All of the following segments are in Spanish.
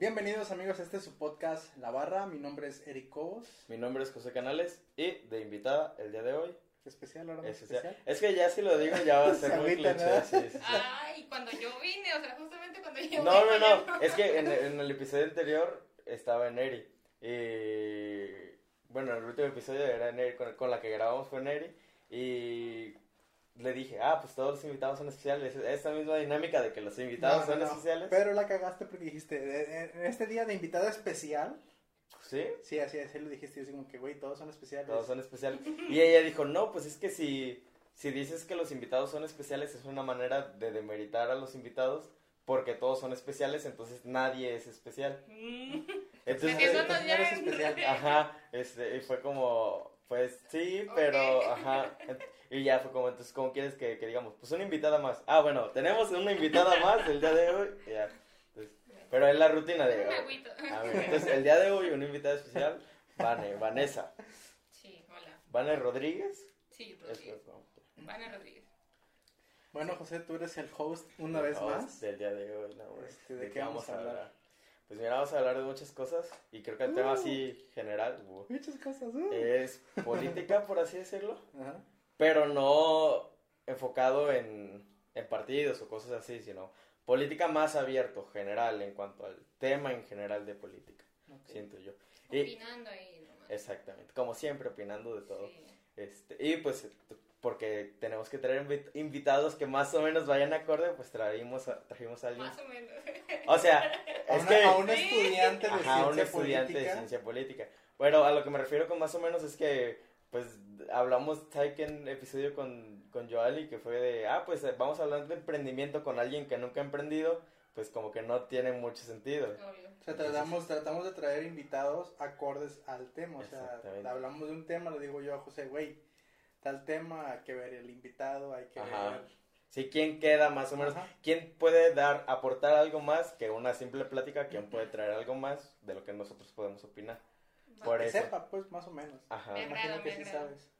Bienvenidos amigos a este es su podcast La Barra. Mi nombre es Eric Cobos. Mi nombre es José Canales y de invitada el día de hoy. Especial, ahora Es, especial. es que ya si lo digo ya va a ser Se muy cliché. ¿no? sí, sí, sí. Ay, cuando yo vine, o sea, justamente cuando yo No, vine. no, ya no. Es que en, en el episodio anterior estaba en Eri. Y bueno, el último episodio era en Eri, con, con la que grabamos fue en Eri. Y le dije, ah, pues todos los invitados son especiales. Esta misma dinámica de que los invitados No, son no, especiales. Pero la cagaste porque dijiste, "Eh, en este día de invitado especial. Sí, Sí, así, así lo dijiste. Yo así como que, güey, todos son especiales. todos son especiales. Y ella dijo, no, pues es que si, si dices que los invitados son especiales es una manera de demeritar a los invitados. Porque todos son especiales, entonces nadie es especial. Mm. Entonces, eso entonces no eres especial. Ajá, este, y fue como, pues sí, pero, Ok. ajá, y ya fue como, entonces, ¿cómo quieres que, que digamos? Pues una invitada más. Ah, bueno, tenemos una invitada más el día de hoy, ya, entonces, pero es la rutina de, agüito. a ver, entonces, el día de hoy, una invitada especial, Vane, Vanessa, Sí, hola. Vane Rodríguez, Sí, Rodríguez. Vane Rodríguez. Bueno, José, tú eres el host una el vez host más. Del día de hoy, no. Este, ¿de qué vamos a hablar? Pues mira, vamos a hablar de muchas cosas, y creo que el tema Uh. así general, uh, Muchas cosas, ¿no? es política, por así decirlo. Ajá. Pero no enfocado en, en partidos o cosas así, sino política más abierto, general, en cuanto al tema en general de política, siento yo. Y, Opinando ahí nomás. exactamente, como siempre, opinando de todo. Sí. Este, y pues, porque tenemos que traer invi- invitados que más o menos vayan acorde, pues traímos a, trajimos a alguien. Más o menos. O sea, A, es una- que... a un Sí. estudiante de Ajá, un ciencia estudiante política. de ciencia política. Bueno, a lo que me refiero con más o menos es que, pues, hablamos, ¿sabes qué? En episodio con, con Joali, que fue de, ah, pues, vamos a hablar de emprendimiento con alguien que nunca ha emprendido, pues, como que no tiene mucho sentido. Obvio. O sea, tratamos, tratamos de traer invitados acordes al tema. O sea, hablamos de un tema, le digo yo a José, güey, tal tema, hay que ver el invitado, hay que Ajá. ver. Sí, ¿quién queda más o menos? Ajá. ¿Quién puede dar, aportar algo más que una simple plática? ¿Quién puede traer algo más de lo que nosotros podemos opinar? Por Que eso. sepa, pues, más o menos. Ajá. Me Imagino agrada, que me sí agrada. sabes.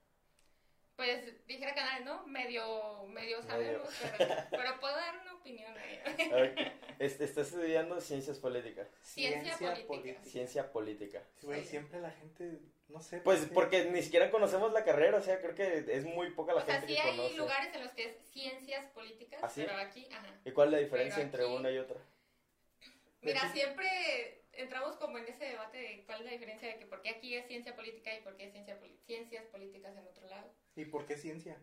Pues dijera Canal, ¿no? Medio, medio Medio. sabemos, pero, pero puedo dar una opinión ahí. Ok. Este, Estás estudiando ciencias políticas. Ciencia política. Ciencia política. Sí, Güey, Sí. siempre la gente, no sé. Pues qué. porque ni siquiera conocemos la carrera, o sea, creo que es muy poca la O sea, gente sí que hay conoce. lugares en los que es ciencias políticas, ¿Ah, sí? pero aquí, ajá. ¿Y cuál es la diferencia Pero entre aquí- una y otra? Mira, Aquí- siempre entramos como en ese debate de cuál es la diferencia de que por qué aquí es ciencia política y por qué es ciencia poli- ciencias políticas en otro lado. ¿Y por qué ciencia?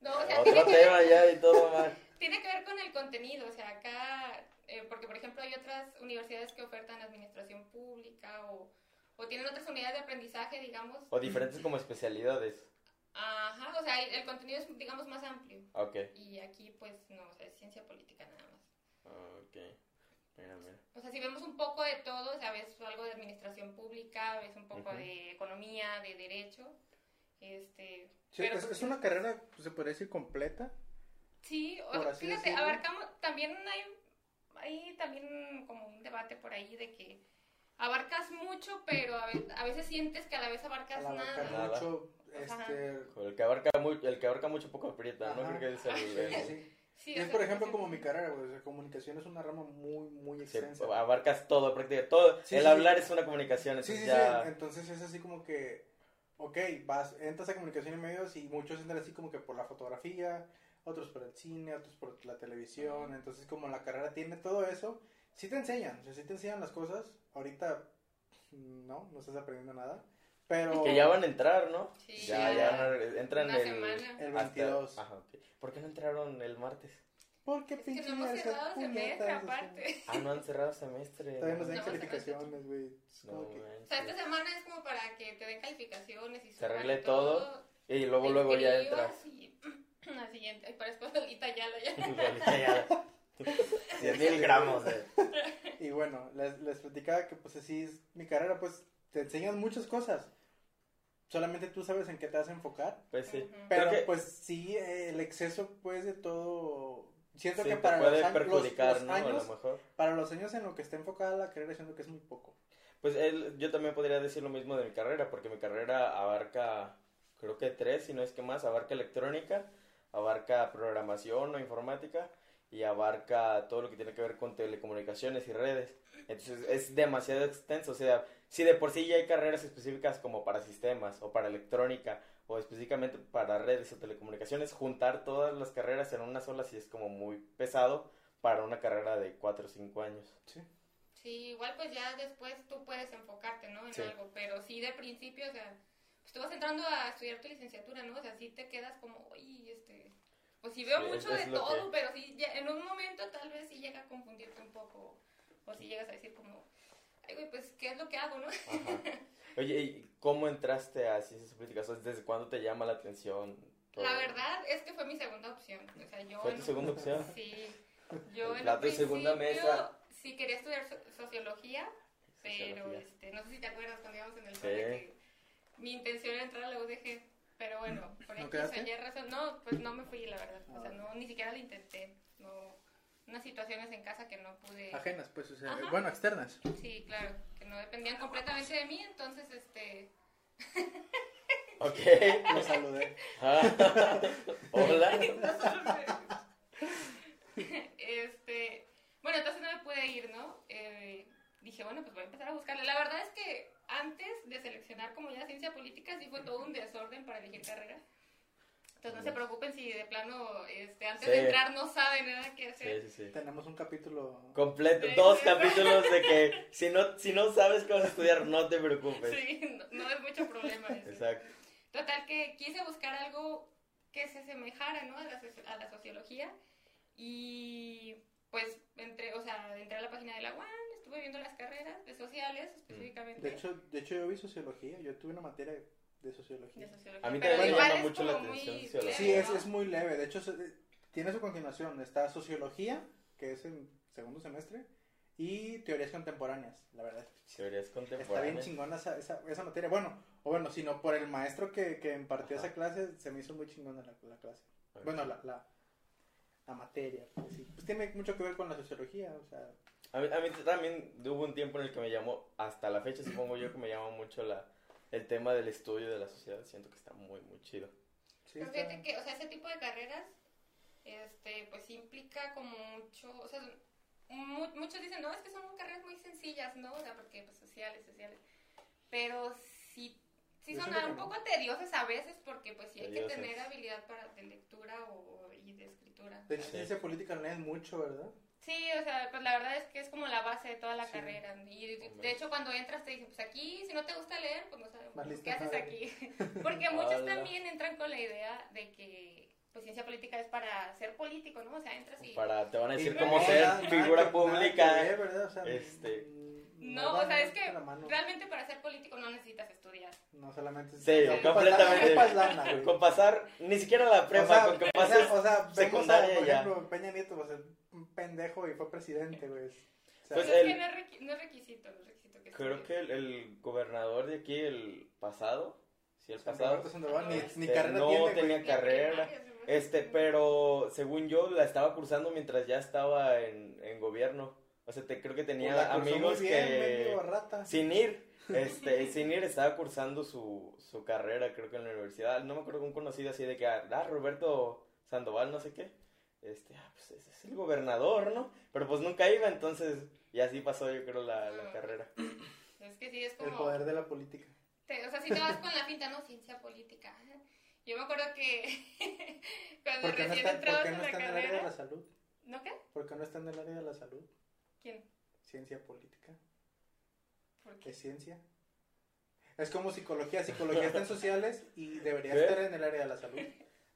No, o sea, tiene Otro que, tema ya y todo mal. tiene que ver con el contenido, o sea, acá, eh, porque por ejemplo hay otras universidades que ofertan administración pública o, o tienen otras unidades de aprendizaje, digamos. O diferentes como especialidades. Ajá, o sea, el, el contenido es, digamos, más amplio. Ok. Y aquí, pues, no, o sea, es ciencia política nada más. Ok. Mira, mira. O sea, si vemos un poco de todo, o sea, ves algo de administración pública, ves un poco Ujú. de economía, de derecho, este... Sí, pero, es, pues, es una carrera, pues, se podría decir, completa. Sí, o- así fíjate, decirlo. abarcamos, también hay, hay también como un debate por ahí de que abarcas mucho, pero a, ve- a veces sientes que a la vez abarcas abarcar nada. Nada. mucho, este... El que abarca mucho, el que abarca mucho poco aprieta, ¿no? Ajá. Creo que es el... Sí, el- sí. Sí, es, por ejemplo, sí. como mi carrera, güey. O sea, comunicación es una rama muy, muy sí, extensa. abarcas todo, prácticamente todo. Sí, el sí, hablar sí. es una comunicación, Sí, entonces sí, ya... sí. Entonces es así como que, ok, vas, entras a comunicación y medios y muchos entran así como que por la fotografía, otros por el cine, otros por la televisión. Entonces, como la carrera tiene todo eso, sí te enseñan, o sea, sí te enseñan las cosas. Ahorita, no, no estás aprendiendo nada. Pero Que ya van a entrar, ¿no? Sí, ya, ya. ya entran Una el... semana. el hasta- 22. Ajá. ¿Por qué no entraron el martes? Porque Es que no hemos cerrado semestre aparte. Ah, no han cerrado semestre. Todavía nos no. den No, calificaciones, güey. No que- O sea, esta semana es como para que te den calificaciones y Se arregle todo, Y luego, luego ya entras. Y la siguiente, ay, parezco Lolita Yala ya. Igualita ya. 100 mil gramos de... Y bueno, les, les platicaba que pues así es mi carrera, pues te enseñan muchas cosas. Solamente tú sabes en qué te vas a enfocar. Pues sí. Pero que- pues sí, el exceso pues de todo... Siento Sí, que para puede los, perjudicar, los ¿no? A lo años, mejor. para los años en lo que está enfocada la carrera, siento que es muy poco. Pues él, yo también podría decir lo mismo de mi carrera, porque mi carrera abarca, creo que tres, si no es que más, abarca electrónica, abarca programación o informática y abarca todo lo que tiene que ver con telecomunicaciones y redes. Entonces es demasiado extenso, o sea, si de por sí ya hay carreras específicas como para sistemas o para electrónica o específicamente para redes o telecomunicaciones, juntar todas las carreras en una sola sí es como muy pesado para una carrera de 4 o 5 años. Sí. Sí, igual pues ya después tú puedes enfocarte, ¿no? En Sí. algo, pero sí de principio, o sea, pues tú vas entrando a estudiar tu licenciatura, ¿no? O sea, sí te quedas como, oye, este, pues sí veo Sí, mucho de todo, que- pero sí, ya en un momento tal vez sí llega a confundirte un poco, o si llegas a decir como, ay, güey, pues, ¿qué es lo que hago, no? Ajá. Oye, ¿y cómo entraste a ciencias políticas? O sea, ¿Desde cuándo te llama la atención? todo? La verdad es que fue mi segunda opción, o sea, yo... ¿Fue tu un- segunda opción? Sí, yo El en plato de segunda mesa. sí quería estudiar so- sociología, pero este, no sé si te acuerdas cuando íbamos en el Sí. que mi intención era entrar a la UDG, pero bueno, por ¿No X o quedaste? Y razón, no, pues no me fui, la verdad, o sea, no, ni siquiera lo intenté, no, unas situaciones en casa que no pude, Ajenas, pues, o sea, Ajá. bueno, externas. sí, claro, que no dependían completamente de mí, entonces, este, Ok. Lo saludé. Ah, Hola. este, bueno, entonces no me pude ir, ¿no? Eh, dije, bueno, pues voy a empezar a buscarle. La verdad es que antes de seleccionar como ya ciencia política, sí fue todo un desorden para elegir carrera. Entonces no se preocupen si de plano, este, antes Sí. de entrar no saben nada qué hacer. Sí, sí, sí. Tenemos un capítulo. Completo, Sí. dos capítulos de que si no, si no sabes qué vas a estudiar, no te preocupes. Sí, no, no es mucho problema eso. Exacto. Total que quise buscar algo que se asemejara, ¿no? A la, a la sociología y pues entré, o sea, entré a la página de la UAN, estuve viendo las carreras de sociales específicamente. De hecho, de hecho, yo vi sociología. Yo tuve una materia de sociología. de sociología. A mí también me llama mucho la atención muy sociología. Sí, es, es muy leve. De hecho, se- tiene su continuación. Está sociología, que es en segundo semestre, y teorías contemporáneas. La verdad, Teorías está bien contemporáneas. chingona esa, esa, esa materia. Bueno, o bueno, sino por el maestro que, que impartió esa clase, se me hizo muy chingona la, la clase. Bueno, la, la, la materia. Pues, sí. Pues tiene mucho que ver con la sociología, o sea... A mí, a mí también hubo un tiempo en el que me llamó, hasta la fecha supongo yo que me llama mucho la, el tema del estudio de la sociedad. Siento que está muy, muy chido. Sí, Pero fíjate que, o sea, ese tipo de carreras, este, pues implica como mucho, o sea, mu- muchos dicen, no, es que son carreras muy sencillas, ¿no? O sea, porque pues sociales, sociales. Pero sí, sí Yo son un no. poco tediosas a veces porque pues sí hay que tener habilidad para de lectura o, y de escritura. De hecho, ciencia política leen mucho, ¿verdad? Sí, o sea, pues la verdad es que es como la base de toda la Sí. carrera. Y de- Hombre. de hecho cuando entras te dicen, pues aquí, si no te gusta leer, pues no sabemos qué haces aquí. Porque muchos también entran con la idea de que pues ciencia política es para ser político, ¿no? O sea, entras y... Para, te van a decir cómo ser nada- figura pública. nada ver, ¿verdad? O sea, este, No, o sea, es que realmente para ser político no necesitas estudiar. No solamente... Sí, completamente. ocupas lana, güey. Con pasar, ni siquiera la prepa, o sea, con que o pases sea, o sea, a, secundaria por ya. ejemplo, Peña Nieto, pues, un pendejo y fue presidente, güey. O sea, Pues Pues es el- que no es, no es requisito, no es requisito que Creo que el, el gobernador de aquí, el pasado, sí, el San pasado, Sandoval, ni, ni Este, carrera no tiene, güey. tenía Ni carrera. Este, pero según yo la estaba cursando mientras ya estaba en, en gobierno. O sea, te, creo que tenía Pues amigos bien, que rata. sin ir, este, sin ir estaba cursando su, su carrera, creo que en la universidad. No me acuerdo un conocido así de que, ah, Roberto Sandoval, no sé qué. Este, ah, pues ese es el gobernador, ¿no? Pero pues nunca iba, entonces, y así pasó yo creo la, la Ah. carrera. Es que sí, es El como... poder de la política. Te- o sea, si te vas con la finta, no, ciencia política. Yo me acuerdo que cuando ¿Por qué no recién está, por entrabas qué en no la está en el área de la salud? ¿No qué? ¿Por qué no está en el área de la salud? ¿Quién? Ciencia política. ¿Por qué? ¿Es ciencia? Es como psicología. Psicología está en sociales y debería ¿Qué? estar en el área de la salud.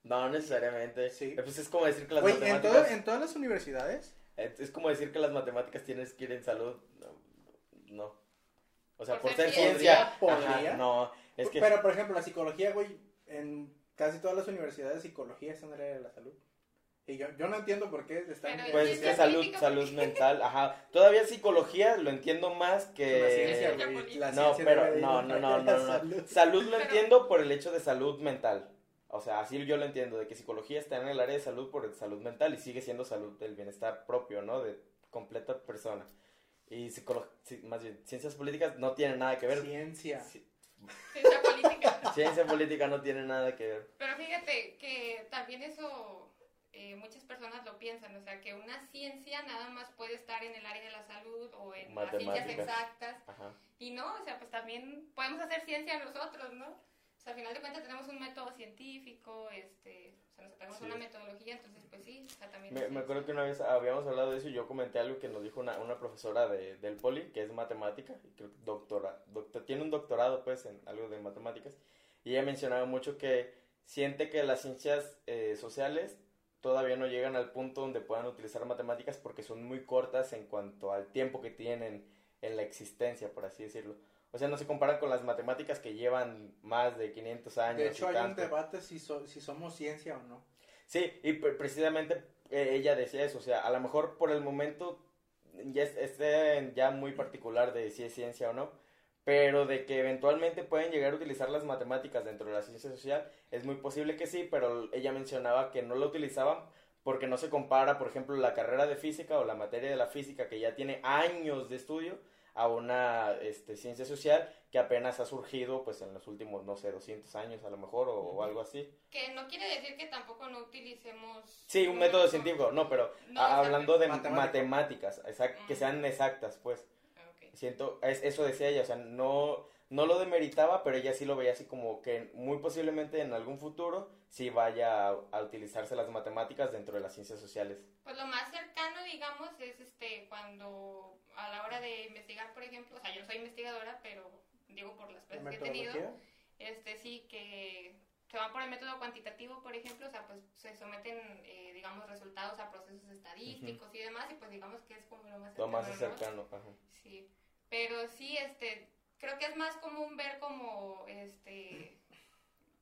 No necesariamente. Sí. Pues es como decir que las en, matemáticas... todo- en todas las universidades, Es, es como decir que las matemáticas tienes que ir en salud. No. no. O sea, Por por, ser ser ciencia. ciencia. ¿Podría? ajá, no, es que. pero por ejemplo, la psicología, güey, en casi todas las universidades, psicología está en el área de la salud. Y yo, yo no entiendo por qué está en Pero Pues es que salud, salud mental, ajá. Todavía psicología lo entiendo más que. la ciencia. La No, ciencia pero de no, no, no, de no, salud. Salud lo Pero- entiendo por el hecho de salud mental. O sea, así yo lo entiendo, de que psicología está en el área de salud por el salud mental y sigue siendo salud del bienestar propio, ¿no? De completa persona. Y psicolo- sí, más bien, ciencias políticas no tienen nada que ver. Ciencia. Sí, Ciencia. Ciencia política no tiene nada que ver. Pero fíjate que también eso eh, muchas personas lo piensan, o sea, que una ciencia nada más puede estar en el área de la salud o en las ciencias exactas. Ajá. Y no, o sea, pues también podemos hacer ciencia nosotros, ¿no? O sea, al final de cuentas tenemos un método científico, este, sea, nos tenemos Sí. una metodología, entonces pues sí, o sea, también... Me, me acuerdo que una vez habíamos hablado de eso y yo comenté algo que nos dijo una, una profesora de, del poli, que es matemática, y creo que doctora, doctor, tiene un doctorado pues en algo de matemáticas, y ella mencionaba mucho que siente que las ciencias eh, sociales todavía no llegan al punto donde puedan utilizar matemáticas porque son muy cortas en cuanto al tiempo que tienen en la existencia, por así decirlo. O sea, no se comparan con las matemáticas que llevan más de 500 años. De hecho, y hay un tanto. debate si, so- si somos ciencia o no. Sí, y pre- precisamente eh, ella decía eso, o sea, a lo mejor por el momento ya es, esté ya muy particular de si es ciencia o no, pero de que eventualmente pueden llegar a utilizar las matemáticas dentro de la ciencia social, es muy posible que sí, pero ella mencionaba que no lo utilizaban porque no se compara, por ejemplo, la carrera de física o la materia de la física que ya tiene años de estudio a una este, ciencia social que apenas ha surgido pues en los últimos, no sé, 200 años a lo mejor o- o algo así. Que no quiere decir que tampoco no utilicemos... Sí, un método científico, no, pero No, a- hablando de Matemático. matemáticas, exact- que sean exactas, pues. Ah, ok. Siento, es, eso decía ella, o sea, no, no lo demeritaba, pero ella sí lo veía así como que muy posiblemente en algún futuro sí vaya a, a utilizarse las matemáticas dentro de las ciencias sociales. Pues lo más cercano, digamos, es este cuando a la hora de investigar, por ejemplo, o sea, yo no soy investigadora, pero digo por las clases que he tenido, este sí que se van por el método cuantitativo, por ejemplo, o sea, pues se someten, eh, digamos, resultados a procesos estadísticos y demás, y pues digamos que es como lo más Lo cercano, más ¿no? cercano. ajá. Sí, pero sí, este, creo que es más común ver como, este,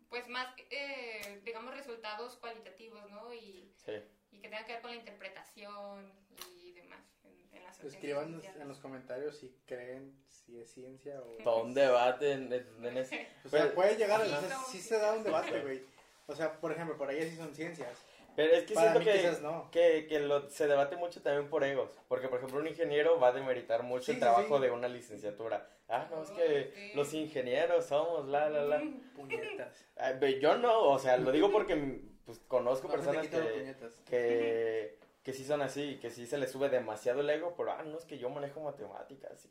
pues más, eh, digamos, resultados cualitativos, ¿no? Y, Sí. y que tengan que ver con la interpretación y demás en, en las ciencias Escriban sociales. en los comentarios si creen si es ciencia o... Todo un debate en, en- en ese- O sea, Pero- puede llegar, Sí, o sea, no, sí sí, se da un debate, güey. O sea, por ejemplo, por ahí sí son ciencias. Pero es que Para siento mí que, no. que, que lo, se debate mucho también por egos. Porque, por ejemplo, un ingeniero va a demeritar mucho Sí, el sí, trabajo sí. de una licenciatura. Ah, no, es que los ingenieros somos, la, la, la. Puñetas. Ah, Yo no, o sea, lo digo porque pues, conozco No, personas que, que, que sí son así, que sí se les sube demasiado el ego, pero, ah, no, es que yo manejo matemáticas. Y.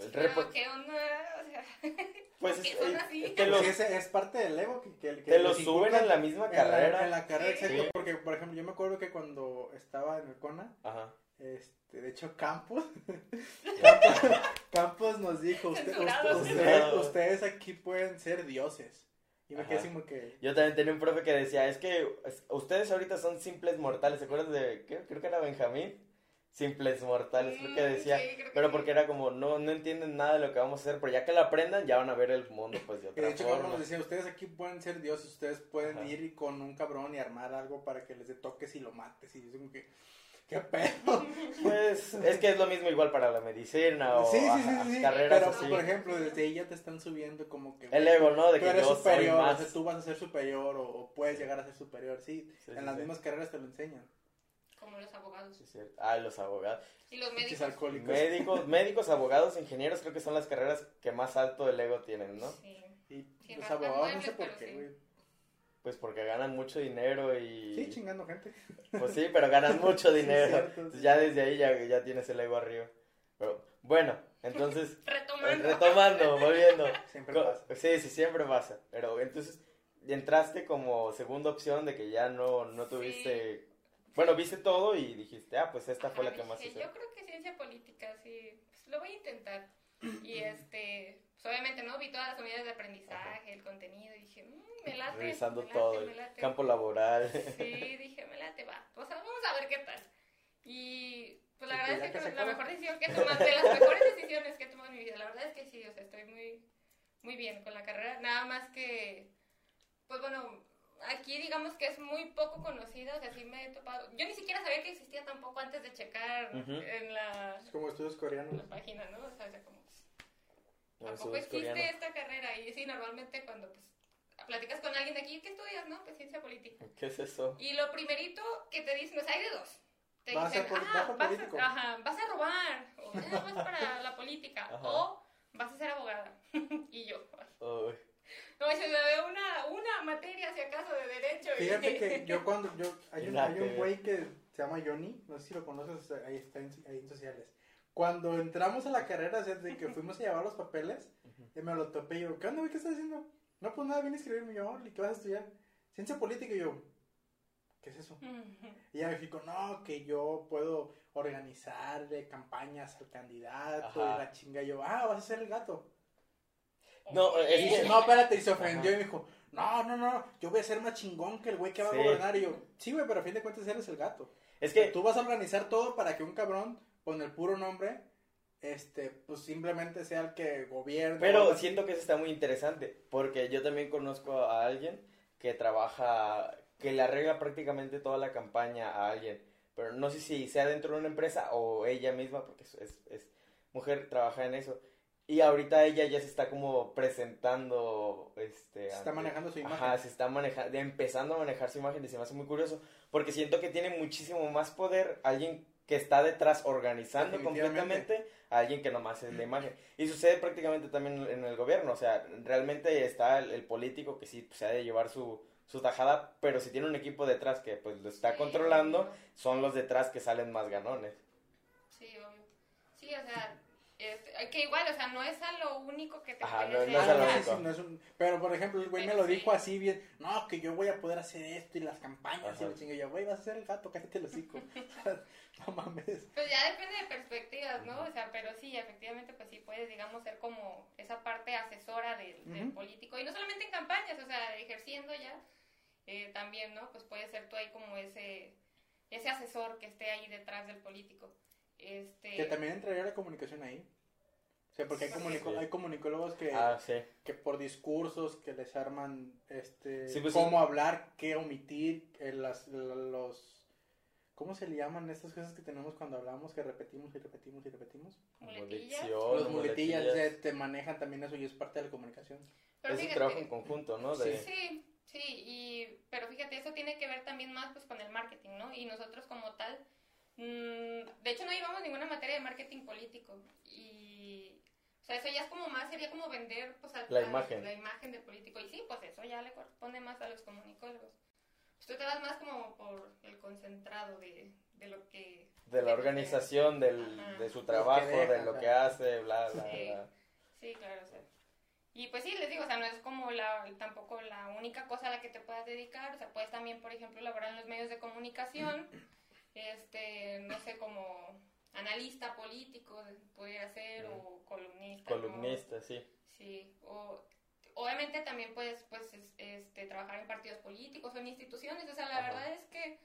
El Pero, repo- ¿qué onda? O sea, pues ¿por qué es, son eh, así? te lo, Sí, ese es parte del ego que, que, que te lo suben en la misma en la- carrera. En la, carrera, Sí. exacto. Sí. Porque, por ejemplo, yo me acuerdo que cuando estaba en el CONA, Ajá. este, de hecho, Campos, Campos, Campos nos dijo, usted- ustedes aquí pueden ser dioses. Y me quedé como que... Yo también tenía un profe que decía, es que es- ustedes ahorita son simples mortales, ¿se acuerdan de, qué? creo que era Benjamín? Simples mortales, creo que decía, sí, creo que pero sí. porque era como, no, no entienden nada de lo que vamos a hacer, pero ya que lo aprendan, ya van a ver el mundo pues de otra de hecho, forma. nos decía, ustedes aquí pueden ser dioses, ustedes pueden Ajá. ir con un cabrón y armar algo para que les dé toques y lo mates. Y yo como que, ¿qué pedo? Pues es que es lo mismo igual para la medicina o sí, sí, sí, sí, carreras Pero, así. por ejemplo, desde ahí ya te están subiendo como que... El ego, ¿no? De tú que eres yo soy superior, más. o sea, tú vas a ser superior o, o puedes llegar a ser superior, sí. Sí, en sí, las sí. mismas carreras te lo enseñan. Como los abogados Sí, es cierto. Ah, los abogados. y los médicos. alcohólicos. Médicos, médicos, abogados, ingenieros, creo que son las carreras que más alto el ego tienen, ¿no? Sí. Y Sí, los abogados no sé por qué, sí. Pues porque ganan mucho dinero y... Sí, chingando gente. Pues sí, pero ganan mucho Sí, dinero. cierto, Entonces sí. ya desde ahí ya, ya tienes el ego arriba. Pero bueno, entonces, Retomando. retomando, volviendo. Siempre Co- pasa. Sí, sí, siempre pasa. Pero entonces entraste como segunda opción de que ya no, no tuviste... Bueno, viste todo y dijiste, ah, pues esta fue la Ajá, que más hice. Yo creo que ciencia política, sí, pues lo voy a intentar. Y este, pues obviamente, ¿no? Vi todas las unidades de aprendizaje, el contenido, y dije, "Mm, me late. Revisando me late, todo, me el late". campo laboral. Sí, dije, me late, va. O sea, vamos a ver qué tal. Y pues la Sí, verdad pues, es que que la mejor decisión que he tomado, de las mejores decisiones que he tomado en mi vida, la verdad es que sí, o sea, estoy muy, muy bien con la carrera. Nada más que, pues bueno, aquí digamos que es muy poco conocida, o sea, sí me he topado. Yo ni siquiera sabía que existía tampoco antes de checar Ujú. en, la, Es como estudios en coreanos. la página, ¿no? O sea, o sea, como, No, tampoco existe coreanos. esta carrera. Y sí, normalmente cuando pues platicas con alguien de aquí, ¿qué estudias, no? Pues ciencia política. ¿Qué es eso? Y lo primerito que te dicen, o sea, hay de dos. Te Vas a dicen, ser poli- ah, vas a vas, político". a, ajá, vas a robar, o "Ah, vas para la política, Ajá. o vas a ser abogada. y yo, Uy, No, se me ve una, una materia, si acaso, de derecho. y- Fíjate que yo cuando, yo, hay un, hay un güey que se llama Johnny, no sé si lo conoces, ahí está en, ahí en sociales. Cuando entramos a la carrera, o sea, de que fuimos a llevar los papeles, y me lo topé y yo, ¿qué onda, güey? ¿Qué estás haciendo? No, pues nada, vine a escribirme yo, ¿y qué vas a estudiar? Ciencia política, y yo, ¿qué es eso? Y ya me dijo, no, que yo puedo organizarle campañas al candidato Ajá. y la chinga. Y yo, ah, vas a ser el gato. No, dice, no, espérate, y se ofendió Ajá. y me dijo, no, no, no, yo voy a ser más chingón que el güey que va Sí. a gobernar. Y yo, sí, güey, pero a fin de cuentas eres el gato. Es que, Tú vas a organizar todo para que un cabrón con el puro nombre, este, pues simplemente sea el que gobierne. pero siento que eso está muy interesante, porque yo también conozco a alguien que trabaja, que le arregla prácticamente toda la campaña a alguien, pero no sé si sea dentro de una empresa o ella misma, porque es, es, es mujer, trabaja en eso. Y ahorita ella ya se está como presentando, este... Se está ante- manejando su imagen. Ajá, se está manejando, empezando a manejar su imagen y se me hace muy curioso, porque siento que tiene muchísimo más poder alguien que está detrás organizando completamente a alguien que nomás es la imagen. Y sucede prácticamente también en el gobierno, o sea, realmente está el, el político que sí pues, se ha de llevar su, su tajada, pero si tiene un equipo detrás que pues lo está Sí, controlando, obvio. son los detrás que salen más ganones. Sí, obvio. Sí, o sea, es- que igual, o sea, no es a lo único que te Ajá, puede no- no hacer. es a lo no, ya. sí, único. sí, no es un- Pero por ejemplo, el güey me lo sí. dijo así bien, no, que yo voy a poder hacer esto y las campañas Ajá. y el chingue yo, güey, vas a ser el gato, cállate el hocico. no mames. Pues ya depende de perspectivas, ¿no? O sea, pero sí, efectivamente, pues sí puedes, digamos, ser como esa parte asesora del, del político. Y no solamente en campañas, o sea, ejerciendo ya, eh, también, ¿no? Pues puedes ser tú ahí como ese, ese asesor que esté ahí detrás del político. Este, Que también entraría la comunicación ahí. O sea, porque hay, Sí. comunico- hay comunicólogos que, Ah, sí. que por discursos que les arman este Sí, pues, cómo sí. hablar, qué omitir, eh, las, los... ¿Cómo se le llaman estas cosas que tenemos cuando hablamos que repetimos y repetimos y repetimos? muletillas. Los muletillas muletillas. te manejan también eso y es parte de la comunicación. Pero es un fíjate, trabajo en conjunto, ¿no? De, Sí, sí, y, pero fíjate, eso tiene que ver también más pues con el marketing, ¿no? Y nosotros como tal, de hecho no llevamos ninguna materia de marketing político y, o sea, eso ya es como más, sería como vender pues al- La imagen. la imagen del político y sí, pues eso ya le corresponde más a los comunicólogos. Pues tú te vas más como por el concentrado de, de lo que... de la de- organización del, Ajá. de su trabajo, deja, de lo que hace, bla, bla, Sí. bla. Sí, claro, o sea. Y pues sí, les digo, o sea, no es como la, tampoco la única cosa a la que te puedas dedicar, o sea, puedes también, por ejemplo, laborar en los medios de comunicación, este, no sé, como analista político pudiera ser, o columnista. ¿no? Columnista, sí. Sí, o obviamente también puedes, pues, es- este, trabajar en partidos políticos o en instituciones, o sea, la Ajá. verdad es que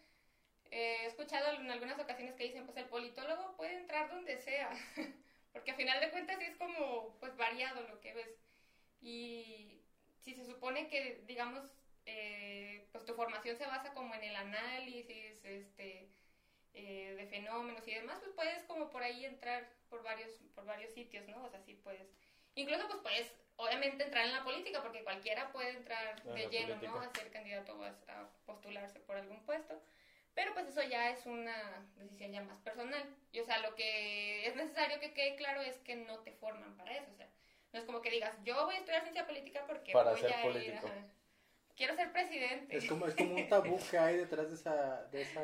eh, he escuchado en algunas ocasiones que dicen, pues el politólogo puede entrar donde sea, porque a final de cuentas sí es como, pues, variado lo que ves. Y si se supone que, digamos, eh, pues tu formación se basa como en el análisis, este, eh, de fenómenos y demás, pues puedes como por ahí entrar por varios, por varios sitios, ¿no? O sea, sí puedes. Incluso pues puedes, obviamente, entrar en la política, porque cualquiera puede entrar En de lleno, ¿no? política. A ser candidato o a, a postularse por algún puesto. Pero pues eso ya es una decisión ya más personal. Y o sea, lo que es necesario que quede claro es que no te forman para eso. O sea, no es como que digas, yo voy a estudiar ciencia política porque Para voy ser a político. ir, ajá, quiero ser presidente. Es como, es como un tabú que hay detrás de esa, de esa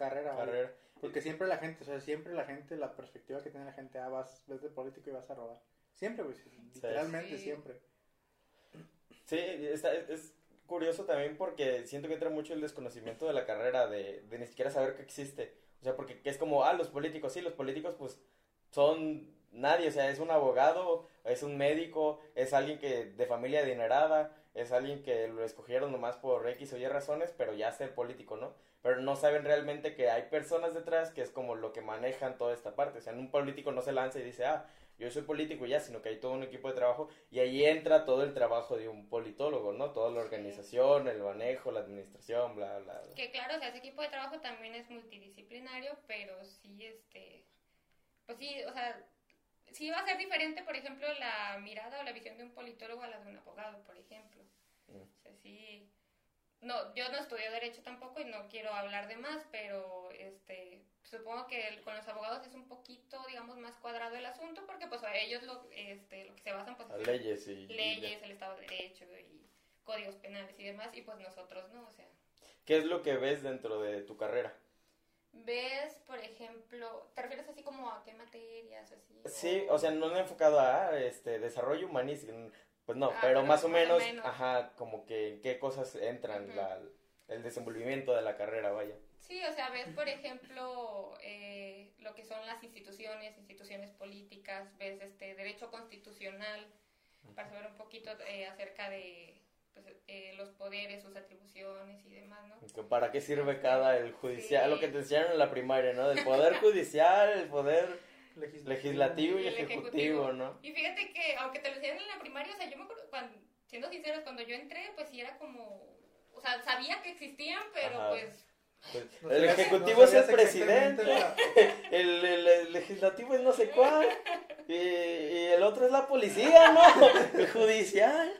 carrera. Porque siempre la gente, o sea, siempre la gente, la perspectiva que tiene la gente, ah, vas, ves de político y vas a robar. Siempre, güey, literalmente Sí. siempre. Sí, está- es, es curioso también porque siento que entra mucho el desconocimiento de la carrera, de, de ni siquiera saber que existe. O sea, porque es como, ah, los políticos, sí, los políticos pues son nadie, o sea, es un abogado, es un médico, es alguien que de familia adinerada, es alguien que lo escogieron nomás por X o Y razones, pero ya ser político, ¿no? Pero no saben realmente que hay personas detrás que es como lo que manejan toda esta parte. O sea, un político no se lanza y dice, ah, yo soy político y ya, sino que hay todo un equipo de trabajo y ahí entra todo el trabajo de un politólogo, ¿no? Toda la organización, el manejo, la administración, bla, bla, bla. Que claro, o sea, ese equipo de trabajo también es multidisciplinario, pero sí, este, pues sí, o sea, sí va a ser diferente, por ejemplo, la mirada o la visión de un politólogo a la de un abogado, por ejemplo. Mm. O sea, sí, no, yo no estudio derecho tampoco y no quiero hablar de más, pero este, supongo que el- con los abogados es un poquito, digamos, más cuadrado el asunto, porque pues a ellos lo, este, lo que se basan pues leyes y... leyes, el Estado de Derecho y códigos penales y demás, y pues nosotros no, o sea, ¿Qué es lo que ves dentro de tu carrera? Ves, por ejemplo, ¿te refieres así como a qué materias, así? Sí, o sea, no me he enfocado a este desarrollo humanístico, pues no, Ah, pero pero más o o menos, menos. ajá, como que en qué cosas entran la, el desenvolvimiento de la carrera, vaya. Sí, o sea, ves, por ejemplo, eh, lo que son las instituciones, instituciones políticas, ves este derecho constitucional, para saber un poquito eh, acerca de pues, eh, los poderes, sus atribuciones y demás, ¿no? ¿Para qué sirve cada el judicial? Sí. Lo que te enseñaron en la primaria, ¿no? Del poder judicial, el poder Legislativo. legislativo y ejecutivo, ejecutivo. ¿no? Y fíjate que, aunque te lo enseñaron en la primaria, o sea, yo me acuerdo, cuando, siendo sinceros, cuando yo entré, pues sí era como, o sea, sabía que existían, pero Ajá. pues, Pues, No el ejecutivo no es el presidente, la- el, el- el legislativo es no sé cuál, y, y el otro es la policía, ¿no? El judicial.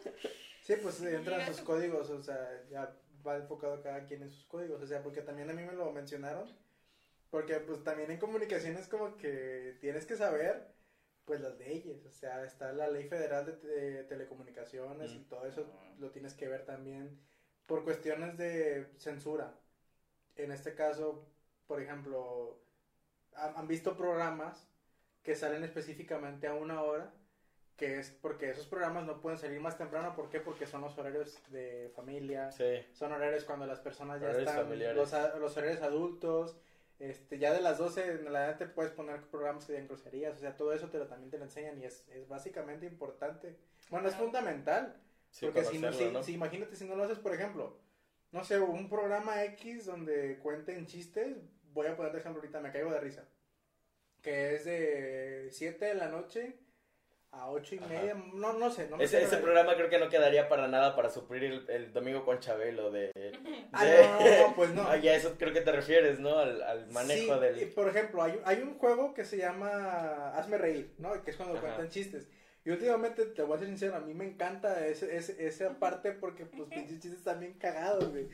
Sí, pues entran sus códigos, o sea, ya va enfocado cada quien en sus códigos, o sea, porque también a mí me lo mencionaron, porque pues también en comunicación es como que tienes que saber pues las leyes, o sea, está la ley federal de, te- telecomunicaciones y Mm. todo eso lo tienes que ver también por cuestiones de censura. En este caso, por ejemplo, han, han visto programas que salen específicamente a una hora, que es porque esos programas no pueden salir más temprano, ¿por qué? Porque son los horarios de familia, Sí, son horarios cuando las personas ya Horarios están, familiares. los, a- los horarios adultos, este, ya de las 12 en adelante puedes poner programas que digan groserías, o sea, todo eso te lo, también te lo enseñan y es, es básicamente importante. Bueno, es fundamental, sí, porque si no, conocerlo, si, ¿no? si imagínate si no lo haces, por ejemplo, no sé, un programa X donde cuenten chistes, voy a poner de ejemplo ahorita, me caigo de risa, que es de 7 de la noche a 8 y Ajá. media, no, no sé, no me Ese, sé ese programa creo que no quedaría para nada para suplir el, el domingo con Chabelo de... Ah, de- no, no, no, pues no. Ah, ya eso creo que te refieres, ¿no? Al, al manejo Sí, del... por ejemplo, hay, hay un juego que se llama Hazme Reír, ¿no? Que es cuando Ajá. cuentan chistes. Y últimamente, te voy a ser sincero, a mí me encanta ese, ese, esa parte porque, pues, pinches chistes están bien cagados, güey.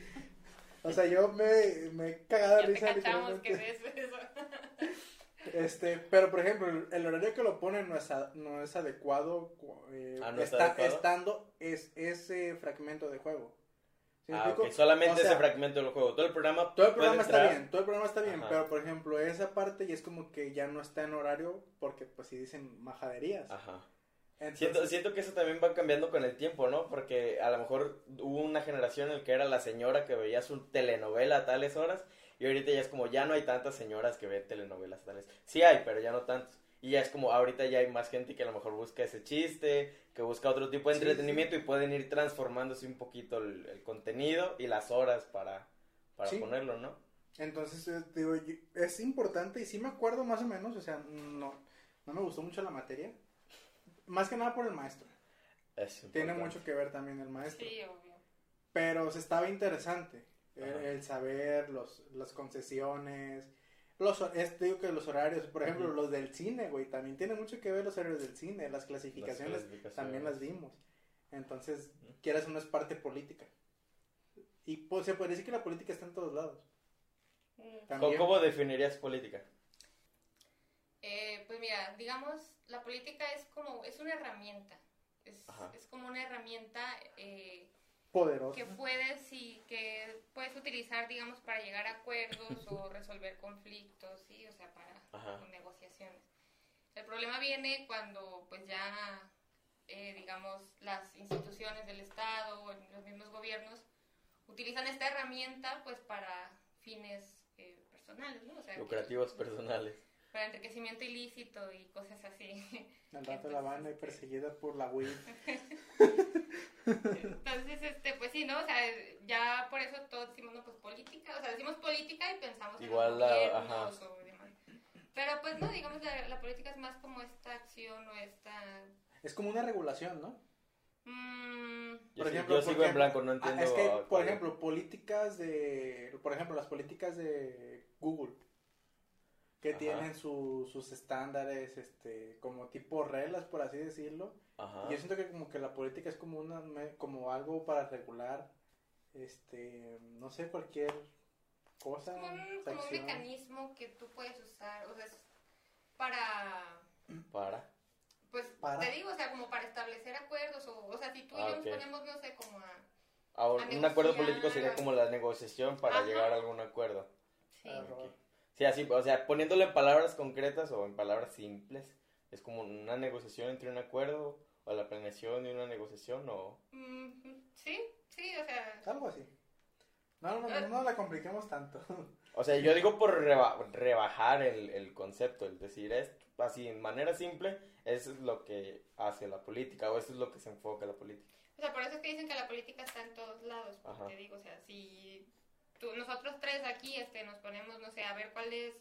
O sea, yo me, me he cagado de ya te risa. cachamos que literalmente. ves eso. Este, pero, por ejemplo, el, el horario que lo ponen no es, a- no es adecuado cu- eh, Ah, ¿no está adecuado? estando es, ese fragmento de juego. ¿Sí me Ah, explico? ok, solamente O sea, ese fragmento del juego. Todo el programa Todo el programa está entrar- bien, todo el programa está bien, Ajá. pero por ejemplo, esa parte ya es como que ya no está en horario porque pues si dicen majaderías. Ajá. Entonces, Siento, siento que eso también va cambiando con el tiempo, ¿no? Porque a lo mejor hubo una generación en la que era la señora que veía su telenovela a tales horas y ahorita ya es como ya no hay tantas señoras que ven telenovelas tales. Sí hay, pero ya no tantos. Y ya es como ahorita ya hay más gente que a lo mejor busca ese chiste, que busca otro tipo de Sí, entretenimiento y pueden ir transformándose un poquito el, el contenido y las horas para, para Sí. ponerlo, ¿no? entonces eh, digo, es importante y sí me acuerdo más o menos, o sea, no, no me gustó mucho la materia. Más que nada por el maestro. Es Tiene mucho que ver también el maestro. Sí, obvio. Pero se estaba interesante el, Ajá. el saber los, las concesiones, los, es, digo que los horarios, por ejemplo, los del cine, güey, también tiene mucho que ver los horarios del cine, las clasificaciones, clasificaciones. también las vimos. Entonces, Ujú. quieras o no es parte política. Y pues, se puede decir que la política está en todos lados. Mm. ¿Cómo, También. cómo definirías política? Eh, pues mira, digamos, la política es como, es una herramienta. Es, Ajá. es como una herramienta eh, Que puedes y que puedes utilizar, digamos, para llegar a acuerdos o resolver conflictos, sí, o sea, para Ajá. negociaciones. El problema viene cuando, pues ya, eh, digamos, las instituciones del Estado o los mismos gobiernos utilizan esta herramienta, pues, para fines eh, personales, ¿no? O sea, que- Lucrativos personales. Para enriquecimiento ilícito y cosas así. Al rato la van a ir perseguida por la WIF. Entonces, este, pues sí, ¿no? O sea, ya por eso todos decimos, no, pues política, o sea, decimos política y pensamos Igual en la- gobiernos ajá. o demás. Pero pues no, digamos, la, la política es más como esta acción o esta... Es como una regulación, ¿no? mm, Yo, Por sí- ejemplo, yo sigo en blanco, no Ah, entiendo. es que, por cuál- ejemplo, políticas de, por ejemplo, las políticas de Google, que Ajá. tienen su- sus estándares, este, como tipo reglas, por así decirlo. Ajá. Y yo siento que como que la política es como una, me- como algo para regular, este, no sé, cualquier cosa, como, un, como un mecanismo que tú puedes usar, o sea, es para Para. Pues Para. te digo, o sea, como para establecer acuerdos, o, o sea, si tú y Ah, yo ok. nos ponemos, no sé, como a... Ahora, A un acuerdo político sería como la negociación para Ajá. llegar a algún acuerdo. Sí. Ah. Sí, así, o sea, poniéndolo en palabras concretas o en palabras simples, es como una negociación entre un acuerdo o la planeación de una negociación o... Mm, sí, sí, o sea... Algo así. No, no, no, no la compliquemos tanto. O sea, yo digo por reba- rebajar el, el concepto, el decir esto, así en manera simple, eso es lo que hace la política o eso es lo que se enfoca la política. O sea, por eso es que dicen que la política está en todos lados. porque Ajá. Te digo, o sea, si tú, nosotros tres aquí este, nos ponemos, no sé, a ver cuáles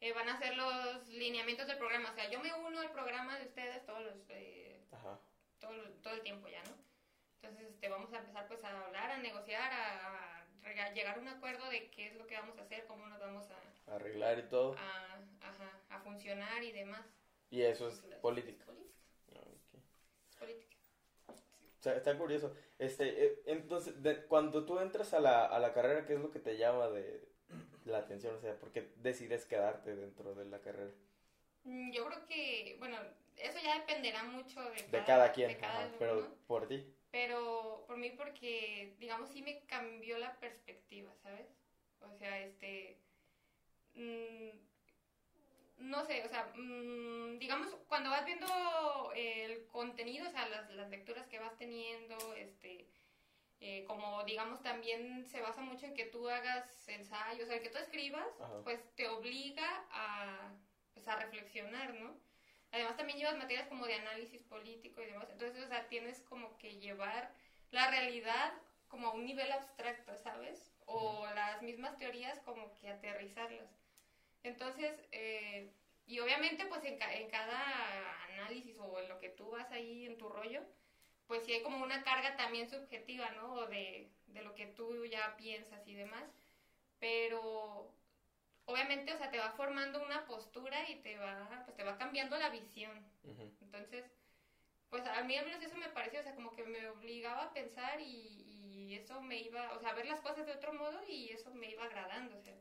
eh, van a ser los lineamientos del programa. O sea, yo me uno al programa de ustedes todos los, eh, Ajá. todo, todo el tiempo ya, ¿no? Entonces, este, vamos a empezar pues a hablar, a negociar, a, llegar a un acuerdo de qué es lo que vamos a hacer, cómo nos vamos a, Arreglar y todo. a, ajá, a funcionar y demás. Y eso es política. Es política. Ah, es política. O sea, está curioso. Este, eh, entonces, de- cuando tú entras a la, a la carrera, ¿qué es lo que te llama de la atención? O sea, ¿por qué decides quedarte dentro de la carrera? Mm, Yo creo que, bueno, eso ya dependerá mucho de cada, De cada quien, de cada ajá, pero por ti. pero por mí porque, digamos, sí me cambió la perspectiva, ¿sabes? O sea, este, mm, no sé, o sea, mm, digamos, cuando vas viendo el contenido, o sea, las, las lecturas que vas teniendo, este, eh, como digamos también se basa mucho en que tú hagas ensayos, o sea, que tú escribas, Ajá. pues te obliga a, pues, a reflexionar, ¿no? Además también llevas materias como de análisis político y demás, entonces, o sea, tienes como que llevar la realidad como a un nivel abstracto, ¿sabes? O las mismas teorías como que aterrizarlas. Entonces, eh, y obviamente pues en, ca- en cada análisis o en lo que tú vas ahí en tu rollo, pues sí hay como una carga también subjetiva, ¿no? O de, de lo que tú ya piensas y demás. Pero obviamente, o sea, te va formando una postura y te va, pues te va cambiando la visión. Entonces, pues a mí al menos eso me pareció, o sea, como que me obligaba a pensar y, y eso me iba, o sea, a ver las cosas de otro modo y eso me iba agradando, o sea,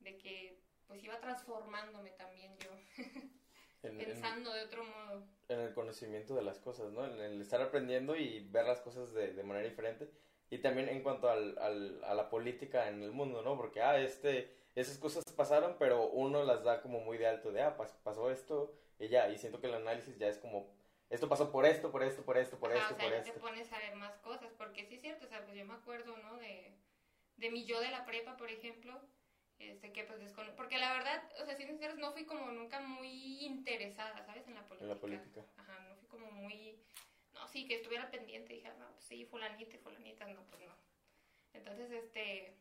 de que pues iba transformándome también yo, En, en- pensando de otro modo. en el conocimiento de las cosas, ¿no? En el estar aprendiendo y ver las cosas de, de manera diferente. Y también en cuanto al, al- a la política en el mundo, ¿no? Porque, ah, este, esas cosas pasaron, pero uno las da como muy de alto, de, ah, pas- pasó esto y ya. Y siento que el análisis ya es como, esto pasó por esto, por esto, por esto, por Ajá, esto, o sea, por ya te esto. pones a ver más cosas, porque sí es cierto, o sea, pues yo me acuerdo, ¿no? De, de mi yo de la prepa, por ejemplo, este, que pues descono- porque la verdad, o sea, siendo sinceros, no fui como nunca muy interesada, ¿sabes? En la política. En la política. Ajá, no fui como muy, no, sí, que estuviera pendiente, dije, no, pues sí, fulanita y fulanita, no, pues no. Entonces, este,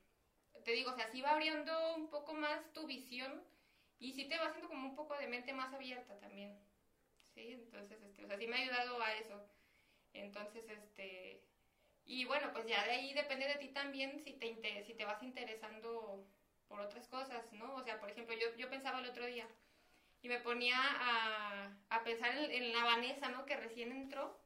te digo, o sea, sí va abriendo un poco más tu visión y sí te va haciendo como un poco de mente más abierta también. Sí, entonces, este, o sea, sí me ha ayudado a eso. Entonces, este, y bueno, pues ya de ahí depende de ti también si te, inte- si te vas interesando por otras cosas, ¿no? O sea, por ejemplo, yo, yo pensaba el otro día y me ponía a, a pensar en, en la Vanessa, ¿no? Que recién entró.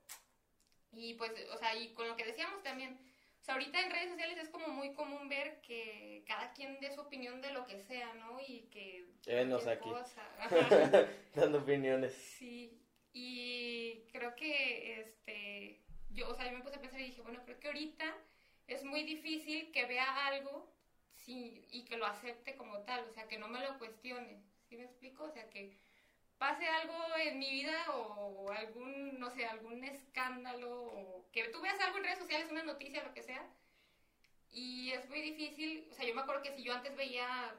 Y pues, o sea, y con lo que decíamos también, o sea, ahorita en redes sociales es como muy común ver que cada quien dé su opinión de lo que sea, ¿no? Y que... Enos cualquier aquí. cosa. Dando opiniones. Sí, y creo que este, yo, o sea, yo me puse a pensar y dije, bueno, creo que ahorita es muy difícil que vea algo sí, y que lo acepte como tal, o sea, que no me lo cuestione, ¿sí me explico? O sea, que pase algo en mi vida o algún, no sé, algún escándalo o que tú veas algo en redes sociales, una noticia, lo que sea, y es muy difícil, o sea, yo me acuerdo que si yo antes veía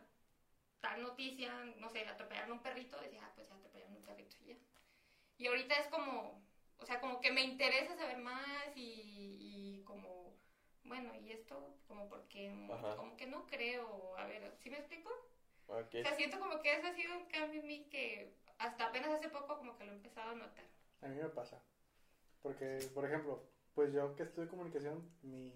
tal noticia, no sé, atropellaron a un perrito, decía, ah, pues ya atropellaron a un perrito y ya. Y ahorita es como, o sea, como que me interesa saber más y, y como, bueno, y esto, como porque, Ajá. como que no creo, a ver, ¿sí me explico? Ok. O sea, siento como que eso ha sido un cambio en mí que hasta apenas hace poco como que lo he empezado a notar. A mí me pasa. Porque, por ejemplo, pues yo que estudio comunicación, mi,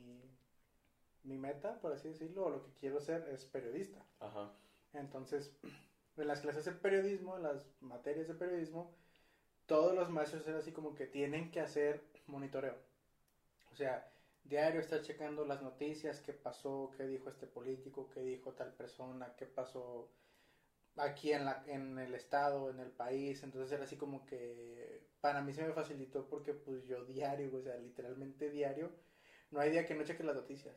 mi meta, por así decirlo, o lo que quiero ser es periodista. Ajá. Entonces, en las clases de periodismo, en las materias de periodismo, todos los maestros eran así como que tienen que hacer monitoreo. O sea, diario estar checando las noticias, qué pasó, qué dijo este político, qué dijo tal persona, qué pasó aquí en, la, en el estado, en el país, entonces era así como que para mí se me facilitó porque pues yo diario, o sea, literalmente diario, no hay día que no cheque las noticias.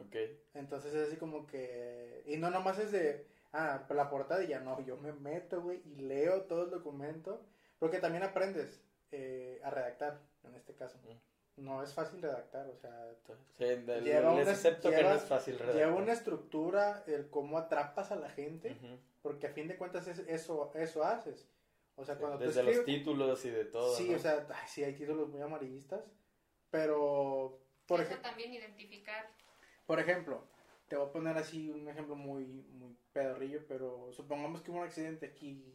Ok. Entonces es así como que, y no nomás es de, ah, la portada y ya no, yo me meto, güey, y leo todo el documento, porque también aprendes eh, a redactar, en este caso. No es fácil redactar, o sea, Sí, del- Lleva les una- acepto que no es fácil redactar. lleva una estructura, el cómo atrapas a la gente, porque a fin de cuentas es- eso, eso haces. O sea, cuando tú Desde los escribes, títulos y de todo. sí, ¿no? o sea, ay, sí hay títulos muy amarillistas, pero, por, Eso también identificar. por ejemplo, te voy a poner así un ejemplo muy, muy pedorrillo, pero supongamos que hubo un accidente aquí,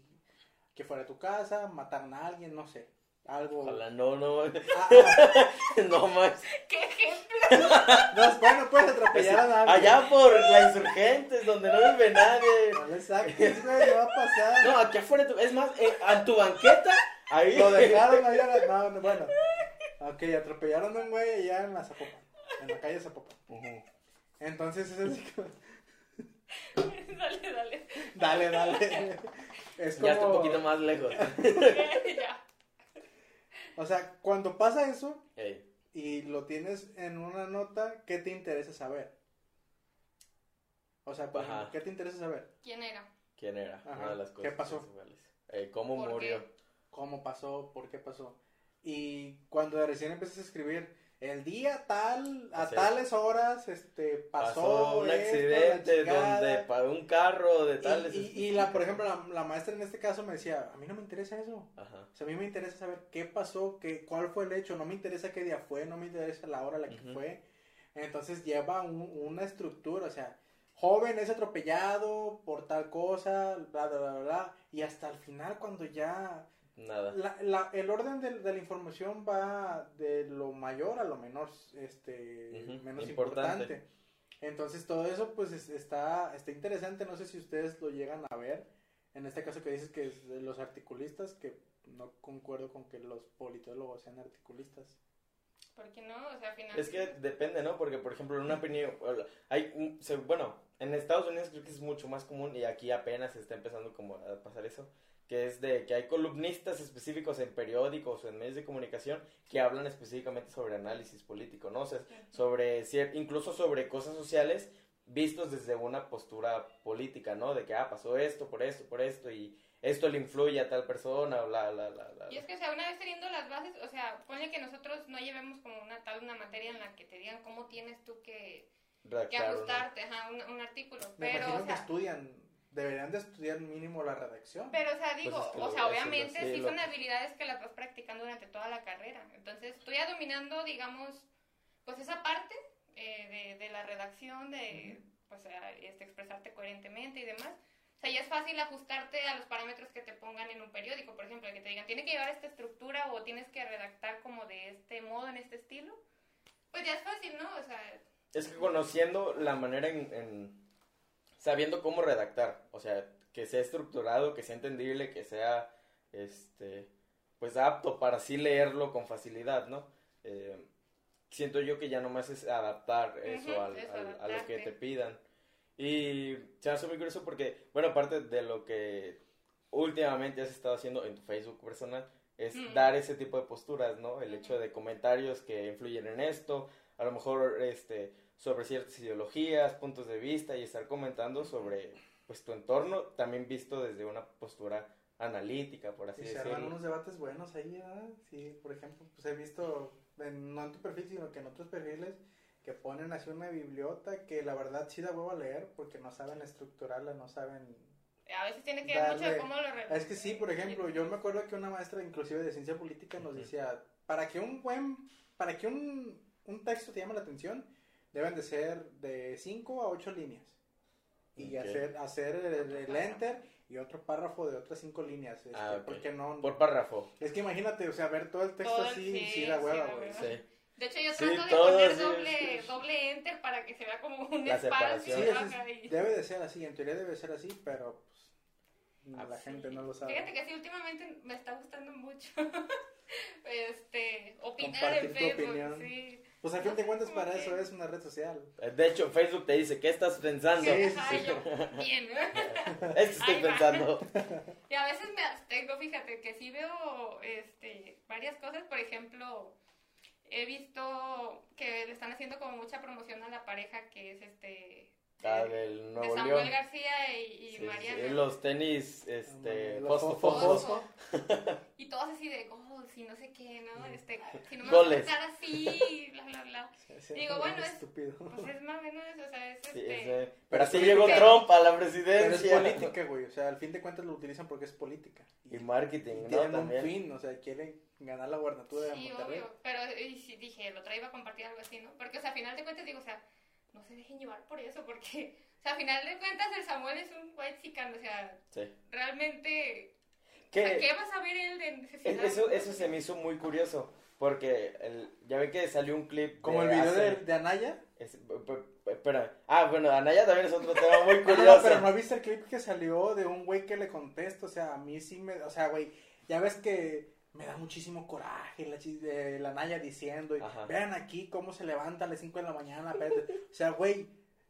que fuera a tu casa, mataron a alguien, no sé, algo... Ojalá no, no, Ah, ah, no más. ¿Qué ejemplo? no, bueno, puedes atropellar a alguien. Allá por la Insurgentes, donde no vive nadie. No le saques, güey, va a pasar. No, aquí afuera, tu- es más, eh, a tu banqueta, ahí. Lo dejaron allá, en la- no, no, bueno. Ok, atropellaron a un güey allá en la Zapopan, en la calle Zapopan. Entonces es así como, dale, dale. dale, dale. Es como, Ya está un poquito más lejos. ya. O sea, cuando pasa eso Ey, y lo tienes en una nota, ¿qué te interesa saber? O sea, Ajá. ejemplo, ¿qué te interesa saber? ¿Quién era? ¿Quién era? Ajá. Una de las ¿Qué cosas pasó? principales. Eh, ¿Cómo ¿Por murió? qué? ¿Cómo pasó? ¿Por qué pasó? Y cuando recién empiezas a escribir, el día tal, a tales horas, este, pasó, Pasó un esto, accidente donde pa- un carro de tales. Y, y la, por ejemplo, la, la maestra en este caso me decía, a mí no me interesa eso. Ajá. O sea, a mí me interesa saber qué pasó, qué, cuál fue el hecho. No me interesa qué día fue, no me interesa la hora a la que fue. Entonces lleva un- una estructura, o sea, joven es atropellado por tal cosa, bla, bla, bla, bla. Y hasta el final, cuando ya Nada. la, la- el orden de, de la información va de lo mayor a lo menor, este, menos importante. importante. Entonces todo eso pues es- está, está interesante, no sé si ustedes lo llegan a ver, en este caso que dices que es de los articulistas, que no concuerdo con que los politólogos sean articulistas. ¿Por qué no? O sea. Es que depende, ¿no? Porque, por ejemplo, en una opinión, hay, bueno, en Estados Unidos creo que es mucho más común y aquí apenas está empezando como a pasar eso, que es de que hay columnistas específicos en periódicos o en medios de comunicación que hablan específicamente sobre análisis político, ¿no? O sea, sobre incluso sobre cosas sociales vistos desde una postura política, ¿no? De que, ah, pasó esto, por esto, por esto, y esto le influye a tal persona, bla, bla, bla, bla. Y es que, o sea, una vez teniendo las bases, o sea, ponle que nosotros no llevemos como una tal una materia en la que te digan cómo tienes tú que, que ajustarte, ajá, un, un artículo. Me Pero, o que sea, estudian, deberían de estudiar mínimo la redacción. Pero, o sea, digo, Pues es que o sea, obviamente sí, son habilidades que las vas practicando durante toda la carrera. Entonces, tú ya dominando, digamos, pues esa parte eh, de, de la redacción, de pues, eh, este, expresarte coherentemente y demás. O sea, ya es fácil ajustarte a los parámetros que te pongan en un periódico, por ejemplo, que te digan, tiene que llevar esta estructura o tienes que redactar como de este modo, en este estilo. Pues ya es fácil, ¿no? O sea, Es que conociendo la manera en, en- sabiendo cómo redactar, o sea, que sea estructurado, que sea entendible, que sea, este, pues apto para así leerlo con facilidad, ¿no? Eh, siento yo que ya nomás es adaptar eso, Ujú, al- eso, al- a lo que te pidan. Y se hace muy curioso porque, bueno, aparte de lo que últimamente has estado haciendo en tu Facebook personal, es Mm. dar ese tipo de posturas, ¿no? El hecho de comentarios que influyen en esto, a lo mejor este sobre ciertas ideologías, puntos de vista y estar comentando sobre pues tu entorno también visto desde una postura analítica, por así Y se arman decirlo. unos debates buenos ahí, ¿verdad? Sí, por ejemplo, pues he visto, en- no en tu perfil, sino que en otros perfiles, que ponen así una bibliota que la verdad sí da huevo a leer porque no saben estructurarla, no saben... a veces tiene que ver mucho de cómo lo re- Es que sí, por ejemplo, yo me acuerdo que una maestra inclusive de ciencia política nos decía, para que un buen, para que un, un texto te llame la atención, deben de ser de 5 a 8 líneas. Y hacer, hacer el, el enter y otro párrafo de otras 5 líneas. este, Ah. Porque no... Por párrafo. Es que imagínate, o sea, ver todo el texto Todo así, sí, sí, da hueva, güey. Sí. De hecho, yo Sí, trato de poner doble, doble enter para que se vea como un La espacio. Es- debe de ser así, en teoría debe ser así, pero pues, Ah, la sí. gente no lo sabe. Fíjate que sí, últimamente me está gustando mucho este, opinar Compartir en tu Facebook. opinión. Sí. Pues al fin de cuentas para eso es una red social. De hecho, Facebook te dice, ¿qué estás pensando? Sí, yo, bien. Esto estoy Ahí va. pensando. Y a veces me abstengo, fíjate, que sí veo este, varias cosas. Por ejemplo, he visto que le están haciendo como mucha promoción a la pareja que es este... De- del de Nuevo Samuel León. García y, y Sí, sí, Mariana. sí, Los tenis, este, fosfo, fosfo. Y todos así de gols y no sé qué, ¿no? Este, si no me Goles. vas a tocar así, bla, bla, bla. Sí, Digo, bueno, es- estúpido. Pues es más o menos eso, o sea, es Sí, este... Pero Pero así sí, llegó Trump a la Pero es presidencia. política, güey. O sea, al fin de cuentas lo utilizan porque es política. Y marketing, Y ¿no? tienen un También. fin, o sea, quieren ganar la gubernatura de Sí, Monterrey. obvio, pero y sí, dije, el otro iba a compartir algo así, ¿no? Porque, o sea, a final de cuentas digo, o sea, no se dejen llevar por eso, porque, o sea, a final de cuentas el Samuel es un white chican, o sea, Sí. realmente, o sea, ¿Qué? ¿qué vas a ver él de necesidad? Es- Eso, eso se me hizo muy curioso. Porque el, ya ven que salió un clip. Como el video hace- de, de Anaya. es- espera. Ah, bueno, Anaya también es otro tema muy Ah, no, curioso. pero no viste el clip que salió de un güey que le contesta, o sea, a mí sí me, o sea, güey, ya ves que me da muchísimo coraje la, de la Naya diciendo, y, Ajá. vean aquí cómo se levanta a las 5 de la mañana, espérate". o sea, güey,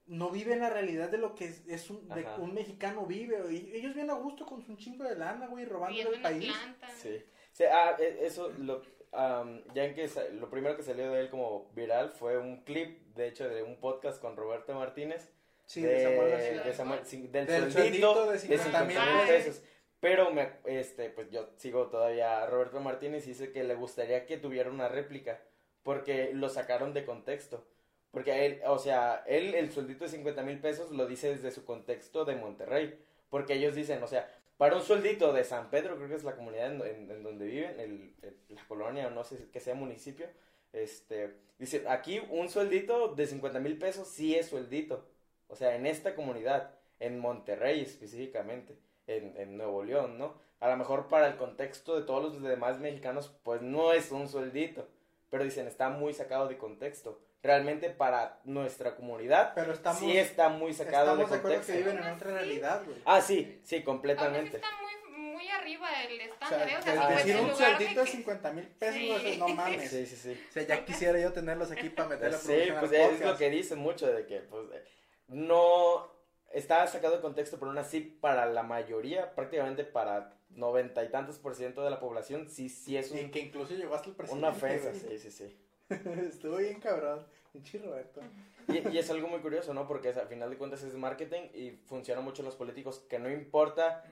no viven la realidad de lo que es, es un, de- un mexicano vive, y ellos vienen a gusto con su chingo de lana, güey, robando el en país. Atlanta. Sí. Sí, ah, e- eso, lo, am, ya en que lo primero que salió de él como viral fue un clip, de hecho, de un podcast con Roberto Martínez. Sí, de, Samuel de Samuel- del, Del de de 50 mil 50 mil pesos. Pero este, pues yo sigo todavía a Roberto Martínez y dice que le gustaría que tuviera una réplica porque lo sacaron de contexto. Porque él, o sea, él el sueldito de 50 mil pesos lo dice desde su contexto de Monterrey. Porque ellos dicen, o sea, para un sueldito de San Pedro, creo que es la comunidad en, donde viven, la colonia, o no sé que sea municipio, este, dice, aquí un sueldito de 50 mil pesos sí es sueldito. O sea, en esta comunidad, en Monterrey específicamente, en, en Nuevo León, ¿no? A lo mejor para el contexto de todos los demás mexicanos, pues no es un sueldito. Pero dicen, está muy sacado de contexto. Realmente para nuestra comunidad, Pero estamos, sí está muy sacado de estamos de acuerdo contexto. que viven en otra realidad, güey. Ah, sí, sí, completamente. está muy, muy arriba el O estándar, ¿eh? sea, O sea, el si pues, decir un sueldito de que- 50 mil pesos, Sí. no mames. Sí, sí, sí. O sea, ya quisiera yo tenerlos aquí para meter la Sí, producción pues al es lo que dicen mucho de que pues eh, no está sacado de contexto, pero aún así para la mayoría, prácticamente para noventa y tantos por ciento de la población, sí, sí es Y un- que incluso llegó hasta el presidente. una ofensa, sí, sí, sí. Estuvo bien cabrón. Pinche Roberto. Y, y es algo muy curioso, ¿no? Porque es- al final de cuentas es marketing y funciona mucho en los políticos, que no importa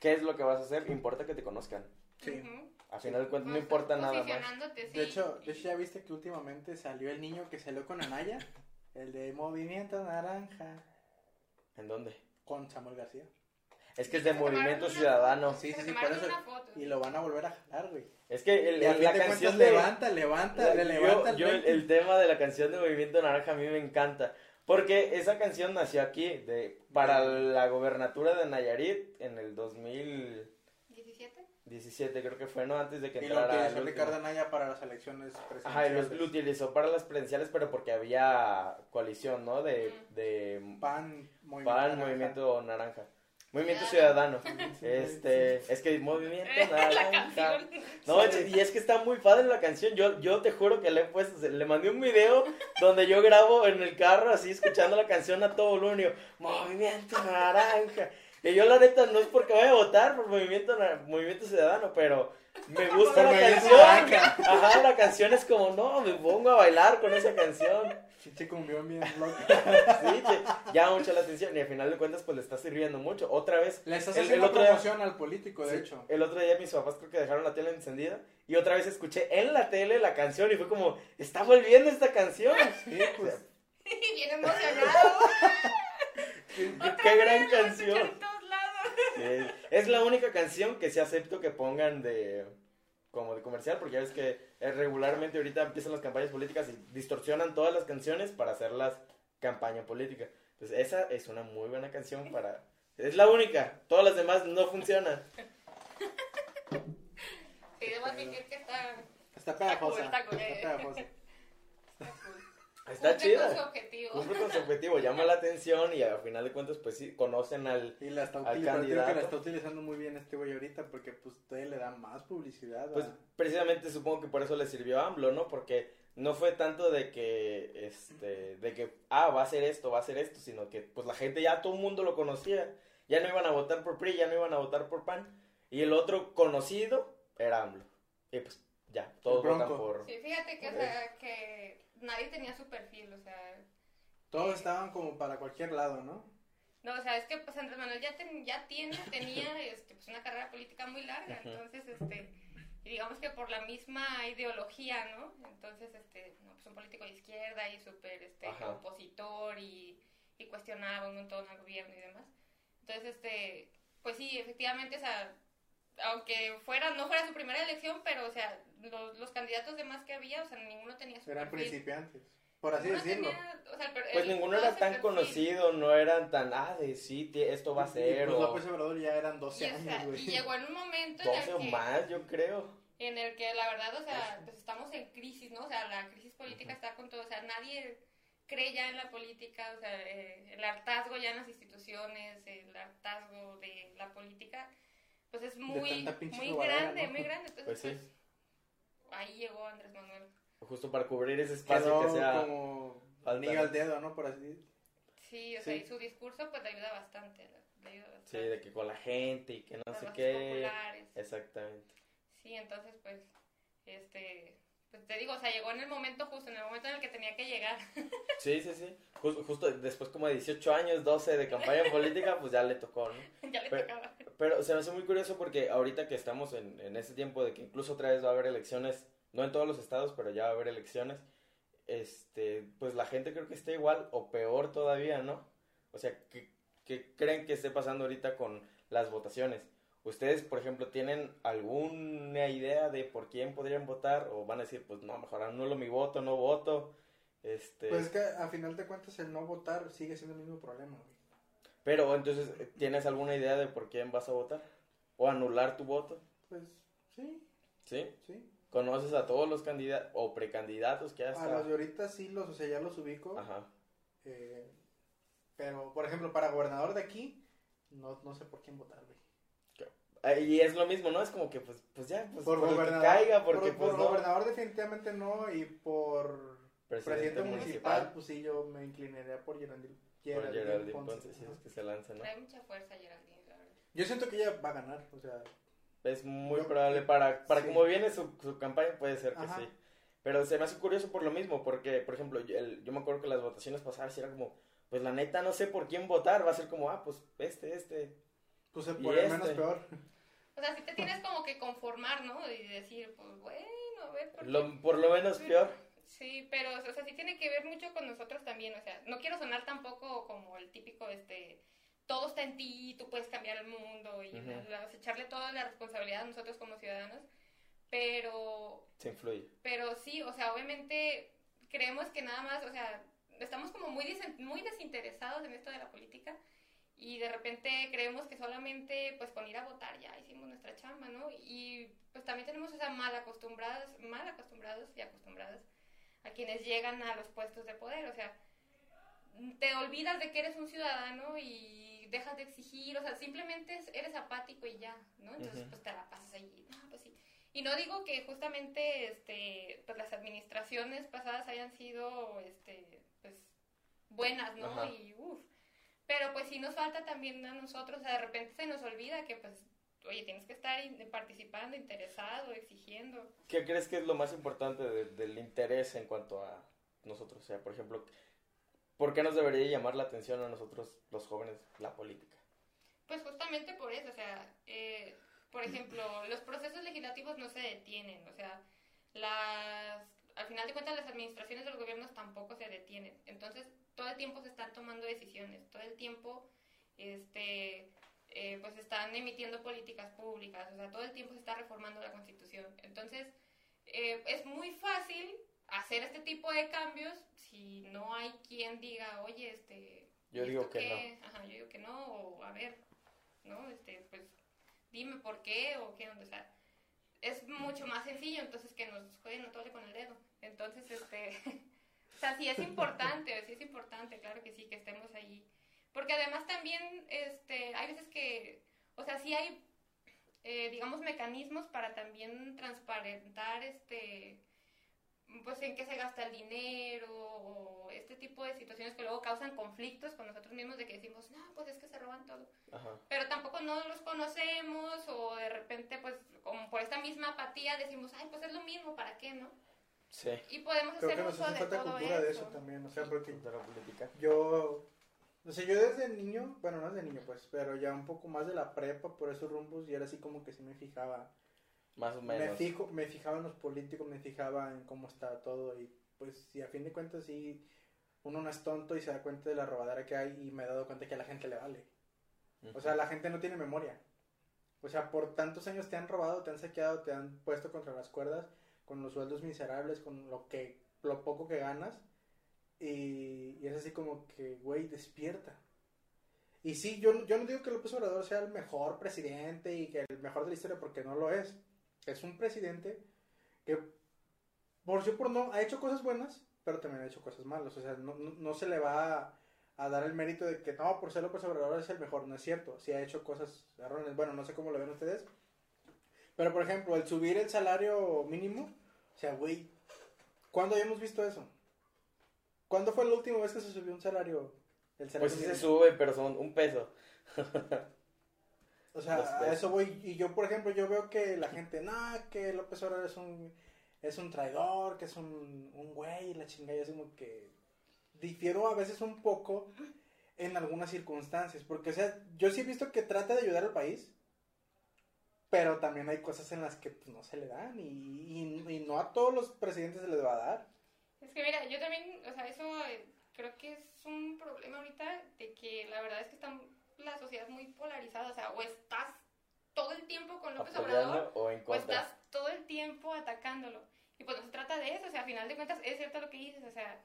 qué es lo que vas a hacer, importa que te conozcan. Sí. Al final de cuentas no importa nada más. sí. De hecho, de hecho, ya viste que últimamente salió el niño que salió con Anaya, el de Movimiento Naranja, ¿En dónde? con Samuel García. Es que es de Movimiento una Ciudadano. foto, Sí, sí, sí, por eso-. Y lo van a volver a jalar, güey. Es que el- la canción de... levanta, levanta, le Yo- levanta el yo el, rating. el tema de la canción de Movimiento Naranja a mí me encanta. Porque esa canción nació aquí, de, para la gobernatura de Nayarit en el 2017, 17. creo que fue, ¿no? Antes de que Y lo entrara utilizó el Ricardo último. Anaya para las elecciones presidenciales. Ajá, y lo, lo utilizó para las presidenciales, pero porque había coalición, ¿no? De, de PAN, Movimiento PAN, Naranja. Movimiento Naranja. Movimiento Ciudadano. Este, es que Movimiento Naranja. No, y es que está muy padre la canción. Yo, yo te juro que le he puesto, le mandé un video donde yo grabo en el carro así escuchando la canción a todo volumen. y yo, Movimiento Naranja. Y yo la neta no es porque vaya a votar por Movimiento, Movimiento Ciudadano, pero me gusta la canción. Ajá, la canción es como, no, me pongo a bailar con esa canción. Chiche cumbión bien. Sí, te llama mucho la atención y al final de cuentas pues le está sirviendo mucho. Otra vez Le estás El- el haciendo otro día- promoción al político, de Sí, hecho. El otro día mis papás creo que dejaron la tele encendida y otra vez escuché en la tele la canción y fue como, está volviendo esta canción. Sí, pues. Bien emocionado. Qué, qué gran canción. Es la única canción que sí acepto que pongan de como de comercial porque ya ves que eh, regularmente ahorita empiezan las campañas políticas y distorsionan todas las canciones para hacerlas campaña política. Entonces esa es una muy buena canción para... Es la única, todas las demás no funcionan. Sí, debo admitir que está. Está pegajosa. Está cool, está cool, Está pegajosa. Está cumple con su chida. objetivo. Cumple con su objetivo, llama la atención y al final de cuentas, pues sí, conocen al. Y la está, Al utilizando, que la candidato. está utilizando muy bien este güey ahorita porque pues todavía le da más publicidad. Pues a- precisamente supongo que por eso le sirvió a AMLO, ¿no? Porque no fue tanto de que, este, de que, ah, va a hacer esto, va a hacer esto, sino que pues la gente ya todo el mundo lo conocía. Ya no iban a votar por PRI, ya no iban a votar por PAN. Y el otro conocido era AMLO. Y pues ya, todos votan por... Sí, fíjate que, o Por sea, que nadie tenía su perfil, o sea, todos estaban como para cualquier lado, ¿no? no, o sea, es que pues Andrés Manuel ya, ten- ya tiene, tenía este, pues, una carrera política muy larga, entonces, este, y digamos que por la misma ideología, ¿no? Entonces, este, no, pues un político de izquierda y súper, este, Ajá. opositor y, y cuestionaba un montón al gobierno y demás. Entonces, este, pues sí, efectivamente, o sea, aunque fuera, no fuera su primera elección, pero, o sea, los, los candidatos demás que había, o sea, ninguno tenía su Eran perfil. principiantes, por así Ninguno decirlo. tenía, o sea, el Pues el- ninguno era tan perfil. conocido, no eran tan, ah, de sí, esto va a ser, y, pues, o López Obrador ya eran 12 Y, o sea, años, güey. y llegó en un momento en 12 o el, que, más, yo creo. en el que la verdad, o sea, pues estamos en crisis, ¿no? O sea, la crisis política está con todo, o sea, nadie cree ya en la política, o sea, eh, el hartazgo ya en las instituciones, el hartazgo de la política, pues es muy, muy grande, ¿no? muy grande. Entonces, Pues sí. pues, ahí llegó Andrés Manuel. Justo para cubrir ese espacio Quedó que sea... como ¿no? al dedo, ¿no? Por así Sí, o sea, Sí. y su discurso pues le ayuda bastante, le ayuda Sí, de que con la gente y que no Las sé qué. populares. Exactamente. Sí, entonces pues, este, pues te digo, o sea, llegó en el momento justo, en el momento en el que tenía que llegar. Sí, sí, sí. Jus- Justo, después como de 18 años, 12 de campaña política, pues ya le tocó, ¿no? ya le Pero- tocaba. Pero se me hace muy curioso porque ahorita que estamos en, en ese tiempo de que incluso otra vez va a haber elecciones, no en todos los estados, pero ya va a haber elecciones, este, pues la gente creo que está igual o peor todavía, ¿no? O sea, ¿qué, qué creen que esté pasando ahorita con las votaciones? ¿Ustedes, por ejemplo, tienen alguna idea de por quién podrían votar? ¿O van a decir, pues no, mejor anulo mi voto, no voto? Este, Pues es que a final de cuentas el no votar sigue siendo el mismo problema, güey. Pero entonces, ¿tienes alguna idea de por quién vas a votar? ¿O anular tu voto? Pues sí, ¿Sí? sí. ¿Conoces a todos los candidatos o precandidatos que A hasta... los de ahorita sí los, o sea, ya los ubico. Ajá. eh, pero, por ejemplo, para gobernador de aquí, no, no sé por quién votar, güey. Ah, Y es lo mismo, ¿no? Es como que, pues, pues ya, pues por por el que gobernador, caiga, porque por, pues por no. gobernador definitivamente no, y por presidente, municipal, pues sí, yo me inclinaría por Geraldine, Por Geraldine Ponce, Ponce, si es que se lanza, ¿no? Trae mucha fuerza Geraldine, la verdad. Yo siento que ella va a ganar, o sea, Es muy Yo- probable para, para sí. como viene su, su campaña, puede ser que Ajá. sí. Pero se me hace curioso por lo mismo, porque, por ejemplo, yo, el- yo me acuerdo que las votaciones pasadas era como, pues la neta no sé por quién votar, va a ser como, ah, pues este, este. Pues el por el menos este. peor. O sea, sí te tienes como que conformar, ¿no? Y decir, pues bueno, a ver, ¿por? Lo, por lo menos peor. Sí, pero, o sea, sí tiene que ver mucho con nosotros también, o sea, no quiero sonar tampoco como el típico, este, todo está en ti, tú puedes cambiar el mundo y Ujú. la- la- echarle toda la responsabilidad a nosotros como ciudadanos, pero, Se influye. pero sí, o sea, obviamente creemos que nada más, o sea, estamos como muy, muy desinteresados en esto de la política y de repente creemos que solamente pues con ir a votar ya hicimos nuestra chamba, ¿no? Y pues también tenemos, o sea, mal acostumbrados, mal acostumbrados y acostumbradas a quienes llegan a los puestos de poder, o sea, te olvidas de que eres un ciudadano y dejas de exigir, o sea, simplemente es- eres apático y ya, ¿no? Entonces, pues te la pasas ahí, no, pues sí. Y no digo que justamente, este, pues las administraciones pasadas hayan sido, este, pues, buenas, ¿no? Ajá. Y, uff, pero pues sí nos falta también a nosotros, o sea, de repente se nos olvida que, pues, oye, tienes que estar participando, interesado, exigiendo. ¿Qué crees que es lo más importante de- del interés en cuanto a nosotros? O sea, por ejemplo, ¿por qué nos debería llamar la atención a nosotros los jóvenes la política? Pues justamente por eso, o sea, eh, por ejemplo, los procesos legislativos no se detienen, o sea, las, al final de cuentas las administraciones de los gobiernos tampoco se detienen, entonces todo el tiempo se están tomando decisiones, todo el tiempo, este, eh, pues están emitiendo políticas públicas, o sea, todo el tiempo se está reformando la constitución, entonces eh, es muy fácil hacer este tipo de cambios si no hay quien diga, oye, este... Yo ¿y digo que qué? Ajá, yo digo que no, o a ver, ¿no? Este, pues, dime por qué o qué o sea, es mucho más sencillo, entonces que nos jueguen a tole con el dedo. Entonces, este, O sea, sí es importante, sí es importante, claro que sí, que estemos ahí. Porque además también, este, hay veces que, o sea, sí hay, eh, digamos, mecanismos para también transparentar, este, pues en qué se gasta el dinero o este tipo de situaciones que luego causan conflictos con nosotros mismos de que decimos, no, pues es que se roban todo. Ajá. Pero tampoco no los conocemos o de repente, pues, como por esta misma apatía decimos, ay, pues es lo mismo, ¿para qué, no? Sí. Y podemos Creo hacer que nos uso hace de falta todo cultura eso. de eso también, o sea, porque política. yo, o sea, yo desde niño, bueno, no desde niño pues, pero ya un poco más de la prepa por esos rumbos y era así como que sí me fijaba, Más o me menos. fijo, me fijaba en los políticos, me fijaba en cómo estaba todo y pues si a fin de cuentas sí, uno no es tonto y se da cuenta de la robadera que hay y me he dado cuenta que a la gente le vale. O sea, la gente no tiene memoria. O sea, por tantos años te han robado, te han saqueado, te han puesto contra las cuerdas con los sueldos miserables, con lo que lo poco que ganas. Y, y es así como que, güey, despierta. Y sí, yo, yo no digo que López Obrador sea el mejor presidente y que el mejor de la historia, porque no lo es. Es un presidente que, por sí por no, ha hecho cosas buenas, pero también ha hecho cosas malas. O sea, no, no, no se le va a, a dar el mérito de que no, por ser López Obrador es el mejor. No es cierto. Sí ha hecho cosas erróneas. Bueno, no sé cómo lo ven ustedes. Pero, por ejemplo, el subir el salario mínimo, o sea, güey, ¿cuándo habíamos visto eso? ¿Cuándo fue la última vez que se subió un salario? El salario Pues sí se sube, pero son un peso. O sea, a eso voy. Y yo, por ejemplo, yo veo que la gente, no, que López Obrador es un, es un traidor, que es un, un güey, y la chingada. Y es como que difiero a veces un poco en algunas circunstancias. Porque, o sea, yo sí he visto que trata de ayudar al país, pero también hay cosas en las que pues, no se le dan. Y, y, y no a todos los presidentes se les va a dar. Es que mira, yo también, o sea, eso eh, creo que es un problema ahorita de que la verdad es que está la sociedad muy polarizada, o sea, o estás todo el tiempo con López Obrador o en o contra. estás todo el tiempo atacándolo. Y pues no se trata de eso, o sea, a final de cuentas es cierto lo que dices, o sea,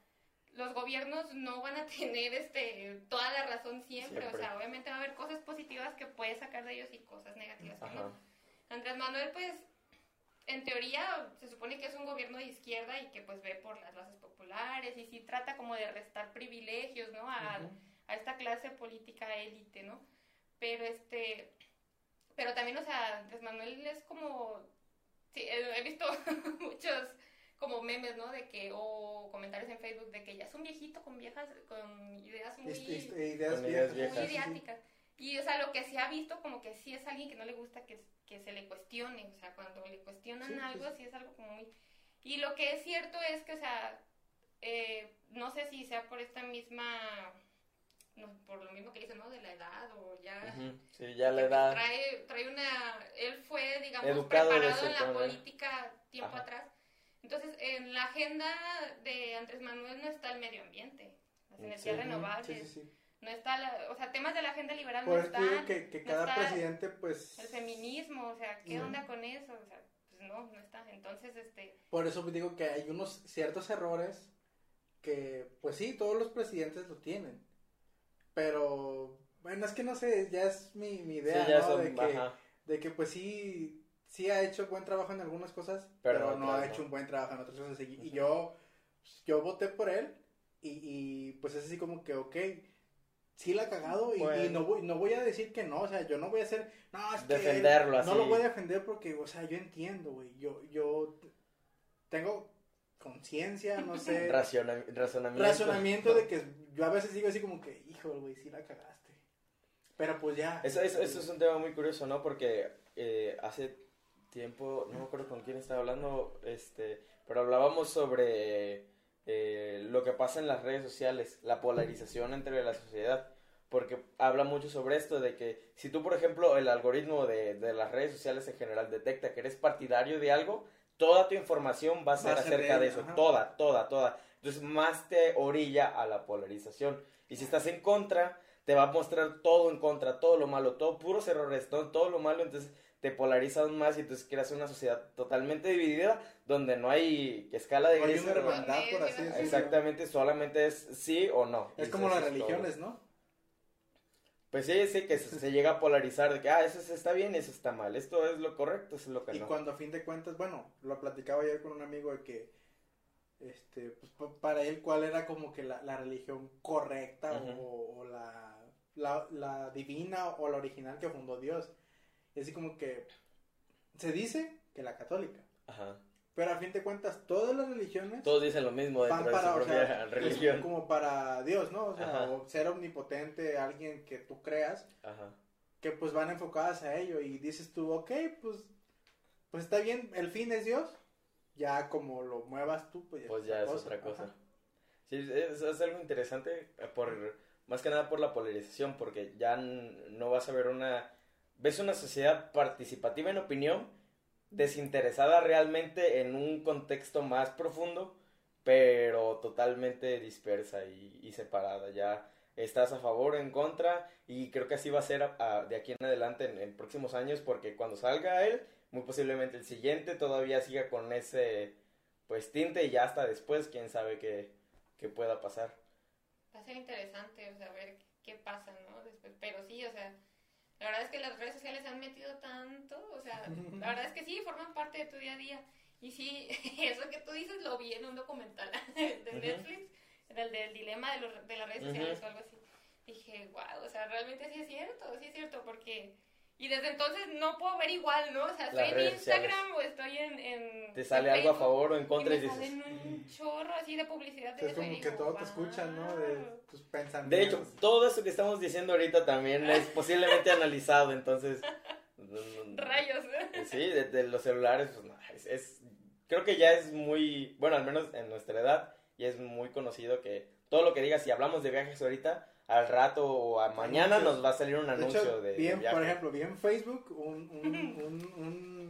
los gobiernos no van a tener este toda la razón siempre, Siempre. o sea, obviamente va a haber cosas positivas que puedes sacar de ellos y cosas negativas que Ajá. no. Andrés Manuel, pues, en teoría se supone que es un gobierno de izquierda y que pues ve por las bases populares y sí trata como de restar privilegios, ¿no? A, a esta clase política élite, ¿no? Pero este, pero también, o sea, Andrés Manuel es como, sí, he he visto muchos como memes, ¿no? De que, o comentarios en Facebook de que ya es un viejito con viejas, con ideas muy ideas Con ideas viejas, muy sí. idiáticas. Y, o sea, lo que se ha visto como que sí es alguien que no le gusta que, que se le cuestione. O sea, cuando le cuestionan Sí, algo, sí. sí es algo como muy... Y lo que es cierto es que, o sea, eh, no sé si sea por esta misma... No, por lo mismo que dicen, ¿no? De la edad o ya... Ujú, Sí, ya pues, da. Trae, trae una... Él fue, digamos, Educado preparado en la política tiempo Ajá. atrás. Entonces, en la agenda de Andrés Manuel no está el medio ambiente, las Sí. energías Ujú, renovables, Sí, sí, sí. no está, la, o sea, temas de la agenda liberal Por no eso te digo están, que, que no cada está presidente, pues. el feminismo, o sea, ¿qué Ujú. onda con eso? O sea, pues no, no está. Entonces, este, Por eso digo que hay unos ciertos errores que, pues sí, todos los presidentes lo tienen. Pero, bueno, es que no sé, ya es mi, mi idea, sí, ya ¿no? son. de, que, Ajá. de que, pues sí, sí ha hecho buen trabajo en algunas cosas, pero, Pero no ha no. hecho un buen trabajo en otras cosas. Y, y yo, yo voté por él y, y, pues es así como que, ok, sí la ha cagado y, y Bueno. no, voy, no voy a decir que no, o sea, yo no voy a hacer, no, es que él- Defenderlo así. no lo voy a defender porque, o sea, yo entiendo, güey. Yo, yo tengo conciencia, no sé, Raciona- razonamiento. razonamiento de que yo a veces digo así como que, hijo, güey, sí la cagaste. Pero pues ya. Eso, eso, eso es un tema muy curioso, ¿no? Porque eh, hace tiempo, no me acuerdo con quién estaba hablando, este, pero hablábamos sobre eh, lo que pasa en las redes sociales, la polarización entre la sociedad. Porque habla mucho sobre esto, de que si tú, por ejemplo, el algoritmo de, de las redes sociales en general detecta que eres partidario de algo, toda tu información va a ser Va a ser acerca de eso, ajá. toda, toda, toda. Entonces más te orilla a la polarización. Y si estás en contra, te va a mostrar todo en contra, todo lo malo, todo puros errores, todo, todo lo malo, entonces te polariza aún más y entonces creas una sociedad totalmente dividida donde no hay escala de No hermandad, por así. Exactamente, solamente es sí o no. Es como las todo. religiones, ¿no? Pues sí, sí, que se, se llega a polarizar de que, ah, eso está bien, eso está mal, esto es lo correcto, eso es lo que Y no. cuando a fin de cuentas, bueno, lo platicaba ayer con un amigo de que este, pues pa- para él cuál era como que la, la religión correcta o la, la, la divina o la original que fundó Dios. Y así como que se dice que la católica, Ajá. Pero a fin de cuentas todas las religiones Todos dicen lo mismo van dentro de para, su o propia sea, es religión. como para Dios, ¿no? O sea, o ser omnipotente, alguien que tú creas, Ajá. que pues van enfocadas a ello y dices tú, ok, pues, pues está bien, el fin es Dios, ya como lo muevas tú, pues ya, Pues ya es otra cosa. Ajá. Sí, es, es algo interesante eh, por más que nada por la polarización, porque ya no vas a ver una ves una sociedad participativa en opinión, desinteresada realmente en un contexto más profundo, pero totalmente dispersa y, separada. Ya estás a favor o en contra y creo que así va a ser de aquí en adelante en, próximos años, porque cuando salga él, muy posiblemente el siguiente todavía siga con ese pues tinte y ya hasta después quién sabe qué, qué pueda pasar. Va a ser interesante, o sea, ver qué pasa, ¿no? Pero sí, o sea, la verdad es que las redes sociales se han metido tanto, o sea, la verdad es que sí, forman parte de tu día a día. Y sí, eso que tú dices lo vi en un documental de. Netflix, en el del dilema de, los, de las redes sociales o algo así. Dije, wow, o sea, realmente sí es cierto, sí es cierto, porque... Y desde entonces no puedo ver igual, ¿no? O sea, estoy en Instagram o estoy en... en Te sale en algo a favor o en contra y, y me dices... salen un chorro así de publicidad de Es como digo, que todo te escuchan, ¿no? De "Wow". tus pensamientos. De hecho, todo eso que estamos diciendo ahorita también es posiblemente analizado, entonces... Rayos. Sí, de, de los celulares, pues no, es, es- creo que ya es muy, bueno, al menos en nuestra edad, ya es muy conocido que todo lo que digas, si hablamos de viajes ahorita, al rato o a mañana nos va a salir un De anuncio hecho, de, por ejemplo, vi en Facebook un, un, un, un,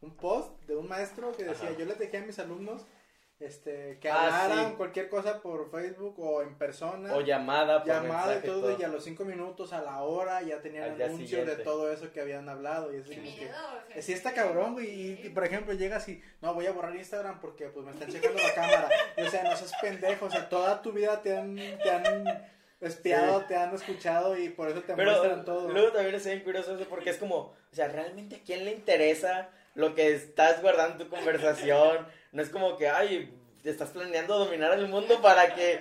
un post de un maestro que decía, Ajá. yo les dejé a mis alumnos este, que Ah, hablaran sí. cualquier cosa por Facebook o en persona. o llamada, por llamada y todo, y a los cinco minutos, a la hora, ya tenían Al siguiente. de todo eso que habían hablado. Y es como que- o sea, Sí está cabrón, güey, y, y, por ejemplo llegas y, no, voy a borrar Instagram porque pues me están checando la cámara, y, o sea, no seas pendejo, o sea, toda tu vida te han, te han espiado, Sí. te han escuchado y por eso te Pero muestran todo. luego también es bien curioso eso porque es como, o sea, ¿realmente a quién le interesa lo que estás guardando en tu conversación? No es como que, ay, estás planeando dominar el mundo para que,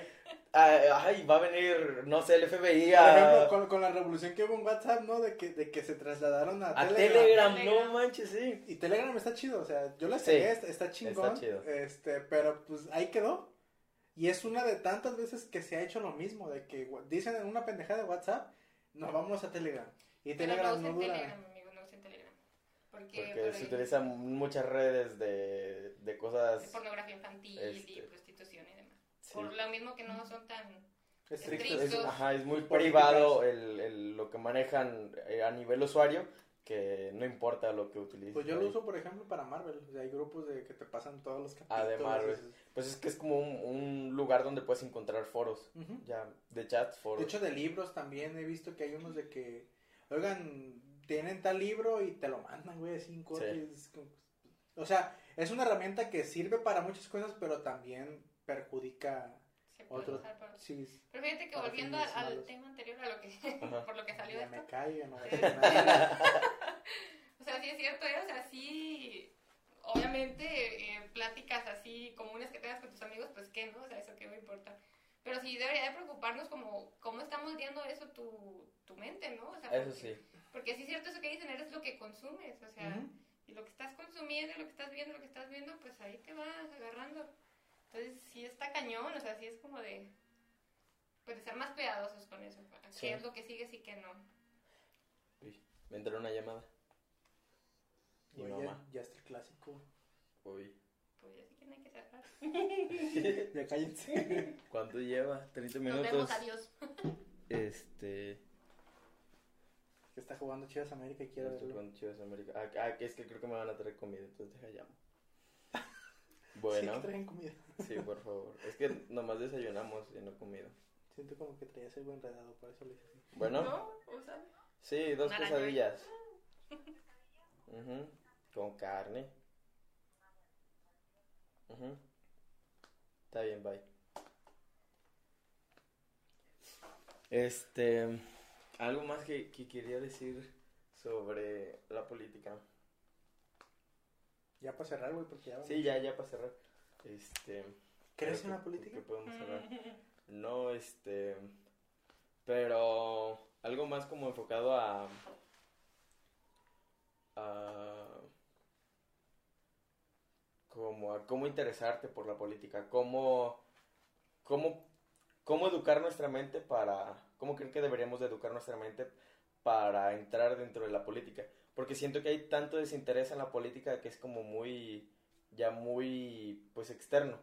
ay, va a venir, no sé, el FBI Por ejemplo, con, con la revolución que hubo en WhatsApp, ¿no? De que, de que se trasladaron a, a Telegram. No manches, sí. Y Telegram está chido, o sea, yo la Sí, seguí, está, está chingón. está chido. Este, pero pues ahí quedó. Y es una de tantas veces que se ha hecho lo mismo, de que dicen en una pendejada de WhatsApp, nos vamos a Telegram. Y Pero Telegram no no, dura. Telegram, amigo, no usen Telegram. Porque, Porque por se ahí- utilizan muchas redes de, de cosas... de pornografía infantil y Este, prostitución y demás. sí. Por lo mismo que no son tan... Estrictos. Es, estrictos. ajá, es muy privado el, el- lo que manejan eh, a nivel usuario, que no importa lo que utilices. Pues yo lo uso, por ejemplo, para Marvel. O sea, hay grupos de que te pasan todos los capítulos. Ah, de Marvel. Pues es que es como un, un lugar donde puedes encontrar foros, Ujú. ya, de chats, foros. De hecho, de libros también he visto que hay unos de que, oigan, tienen tal libro y te lo mandan, güey, así en corto, Sí. es O sea, es una herramienta que sirve para muchas cosas, pero también perjudica Se puede otro. usar para- Sí, Pero fíjate que volviendo al, al tema anterior, a lo que, por lo que salió ya esto. me callo, no nada. O sea, sí es cierto, ¿eh? O sea, sí, obviamente, eh, pláticas así comunes que tengas con tus amigos, pues qué, ¿no? O sea, eso qué va a importar. Pero sí debería de preocuparnos como cómo está moldeando eso tu, tu mente, ¿no? O sea, Eso porque, sí. porque sí es cierto eso que dicen, eres lo que consumes, o sea, Ujú. y lo que estás consumiendo, lo que estás viendo, lo que estás viendo, pues ahí te vas agarrando. Entonces sí está cañón, o sea, sí es como de, pues de ser más cuidadosos con eso, qué Sí. es lo que sigues y qué no. Uy, me entró una llamada. Mi Oye, mamá. ya está el clásico. Uy. Pues ya sí que no hay que cerrar. Ya cállense. ¿Cuánto lleva? 30 Nos minutos. vemos, adiós. Este. que está jugando Chivas América y quiero verlo. con Chivas América. Ah, ah, es que creo que me van a traer comida, entonces deja llamo. Sí, Bueno, que traen comida. sí, por favor. Es que nomás desayunamos y no comida. Siento como que traías algo enredado, por eso le así. Bueno, ¿No? Sí, dos quesadillas. Ujú, Con carne. Ujú. Está bien, bye. Este, algo más que, que quería decir sobre la política. Ya para cerrar, güey, porque ya. Sí, ya, ya para cerrar. Este, ¿Crees en la política? que podemos hablar. No, este. Pero algo más como enfocado a. a como a cómo interesarte por la política, cómo, cómo, cómo educar nuestra mente para, cómo creen que deberíamos de educar nuestra mente para entrar dentro de la política, porque siento que hay tanto desinterés en la política que es como muy, ya muy, pues externo,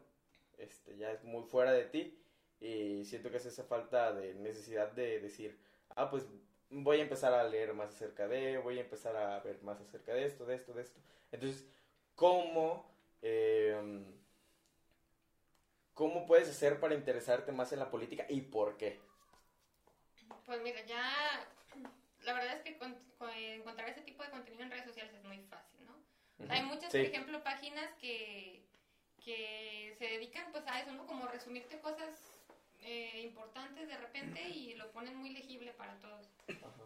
este, ya es muy fuera de ti y siento que es esa falta de necesidad de decir, ah, pues voy a empezar a leer más acerca de, voy a empezar a ver más acerca de esto, de esto, de esto. Entonces, ¿cómo, eh, cómo puedes hacer para interesarte más en la política y por qué? Pues mira, ya la verdad es que con- con- encontrar ese tipo de contenido en redes sociales es muy fácil, ¿no? Hay muchas, Sí. por ejemplo, páginas que, que se dedican pues a eso, ¿no? Como resumirte cosas eh, importantes de repente y lo ponen muy legible para todos.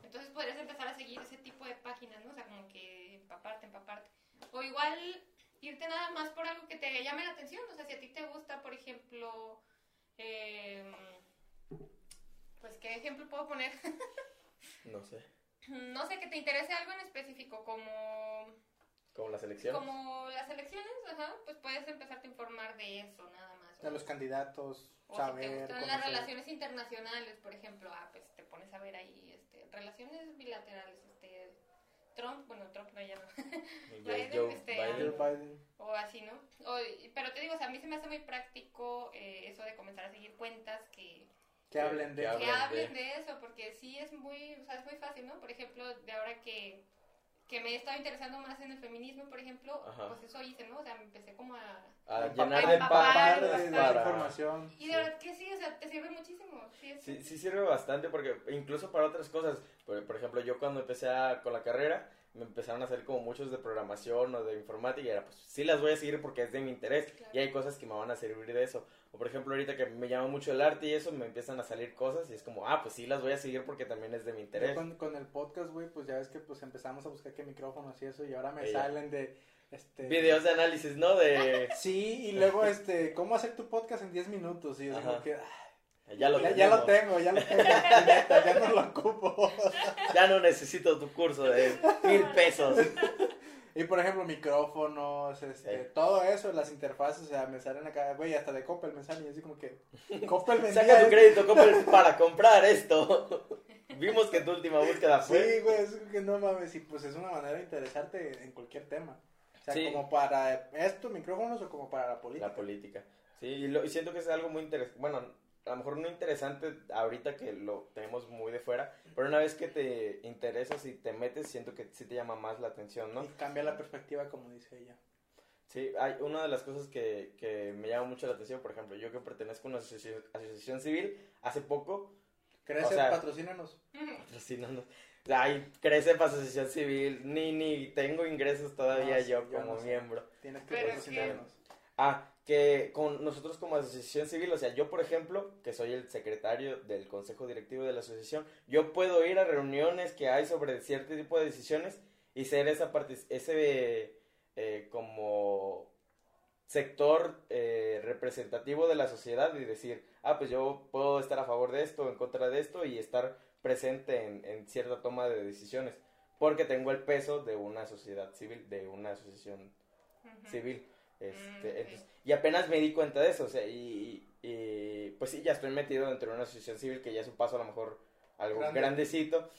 Entonces podrías empezar a seguir ese tipo de páginas, ¿no? O sea, como que empaparte, empaparte. O igual irte nada más por algo que te llame la atención. O sea, si a ti te gusta, por ejemplo, eh, pues, ¿qué ejemplo puedo poner? No sé, no sé, que te interese algo en específico, como, como las elecciones. como las elecciones, ajá, pues puedes empezarte a informar de eso, nada más. De los candidatos, O si te saber. gustan las relaciones internacionales, por ejemplo, ah, pues te pones a ver ahí, este, relaciones bilaterales, este, Trump, bueno, Trump no ya no, Biden, Joe este, Biden. Biden. o así, ¿no? O, pero te digo, o sea, a mí se me hace muy práctico eh, eso de comenzar a seguir cuentas que, Que hablen de. que que hablan hablen de- de eso, porque sí es muy, o sea, es muy fácil, ¿no? Por ejemplo, de ahora que, que me he estado interesando más en el feminismo, por ejemplo, Ajá. pues eso hice, ¿no? O sea, me empecé como a... A llenar de de, para... información. Y de verdad que sí, o sea, te sirve muchísimo. Sí, es- Sí, sí sirve bastante porque incluso para otras cosas, por, por ejemplo, yo cuando empecé a- con la carrera, me empezaron a hacer como muchos de programación o de informática y era pues sí las voy a seguir porque es de mi interés Claro. y hay cosas que me van a servir de eso. O por ejemplo, ahorita que me llama mucho el arte y eso, me empiezan a salir cosas y es como, ah, pues sí las voy a seguir porque también es de mi Yo interés. con, con el podcast, güey, pues ya ves que pues empezamos a buscar qué micrófonos y eso, y ahora me Ella. salen de. Este, Videos de análisis, ¿no? De... Sí, y luego, este, ¿cómo hacer tu podcast en 10 minutos? Y yo como que, ah, Ya lo, ya, ya lo tengo, ya lo tengo, ya no lo ocupo. Ya no necesito tu curso de mil pesos. Y por ejemplo, micrófonos, este, Sí. todo eso, las interfaces, o sea, me salen acá, güey, hasta de Coppel me salen, y así como que, Coppel vendía Saca tu crédito Coppel, para comprar esto. Vimos que tu última búsqueda fue. Sí, güey, es que no mames, y pues es una manera de interesarte en cualquier tema. O sea, Sí. como para esto, micrófonos, o como para la política. La política. Sí, y, lo- y siento que es algo muy interesante. Bueno, a lo mejor no interesante ahorita que lo tenemos muy de fuera, pero una vez que te interesas y te metes, siento que sí te llama más la atención, ¿no? Y cambia la perspectiva, como dice ella. Sí, hay una de las cosas que, que me llama mucho la atención, por ejemplo, yo que pertenezco a una asociación, asociación civil, hace poco, ¿Crees O sea- patrocínanos? patrocinando, ay, crece para asociación civil, ni, ni tengo ingresos todavía No, yo yo como no sé. miembro. Tienes que patrocinarnos. Ah, que con nosotros como asociación civil, o sea, yo por ejemplo, que soy el secretario del consejo directivo de la asociación, yo puedo ir a reuniones que hay sobre cierto tipo de decisiones y ser esa parte, ese eh, como sector eh, representativo de la sociedad y decir, ah, pues yo puedo estar a favor de esto, en contra de esto y estar presente en, en cierta toma de decisiones, porque tengo el peso de una sociedad civil, de una asociación civil. Este, Mm, entonces, y apenas me di cuenta de eso, o sea, y, y- pues sí, ya estoy metido dentro de una asociación civil que ya es un paso a lo mejor algo Grande. grandecito,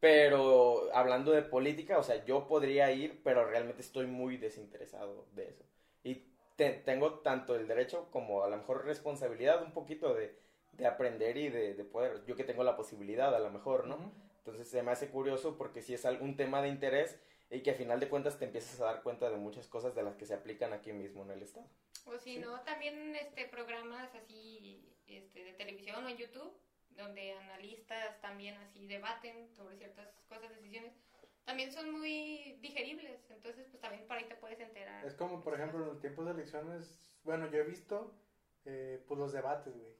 pero hablando de política, o sea, yo podría ir, pero realmente estoy muy desinteresado de eso. Y te- tengo tanto el derecho como a lo mejor responsabilidad un poquito de, de aprender y de, de poder, yo que tengo la posibilidad a lo mejor, ¿no? Entonces se me hace curioso porque si es algún tema de interés y que a final de cuentas te empiezas a dar cuenta de muchas cosas de las que se aplican aquí mismo en el estado. O si Sí. no, también este programas así este, de televisión o en YouTube, donde analistas también así debaten sobre ciertas cosas, decisiones, también son muy digeribles. Entonces, pues también por ahí te puedes enterar. Es como, por ejemplo, en los tiempos de elecciones, bueno, yo he visto, eh, pues los debates, güey.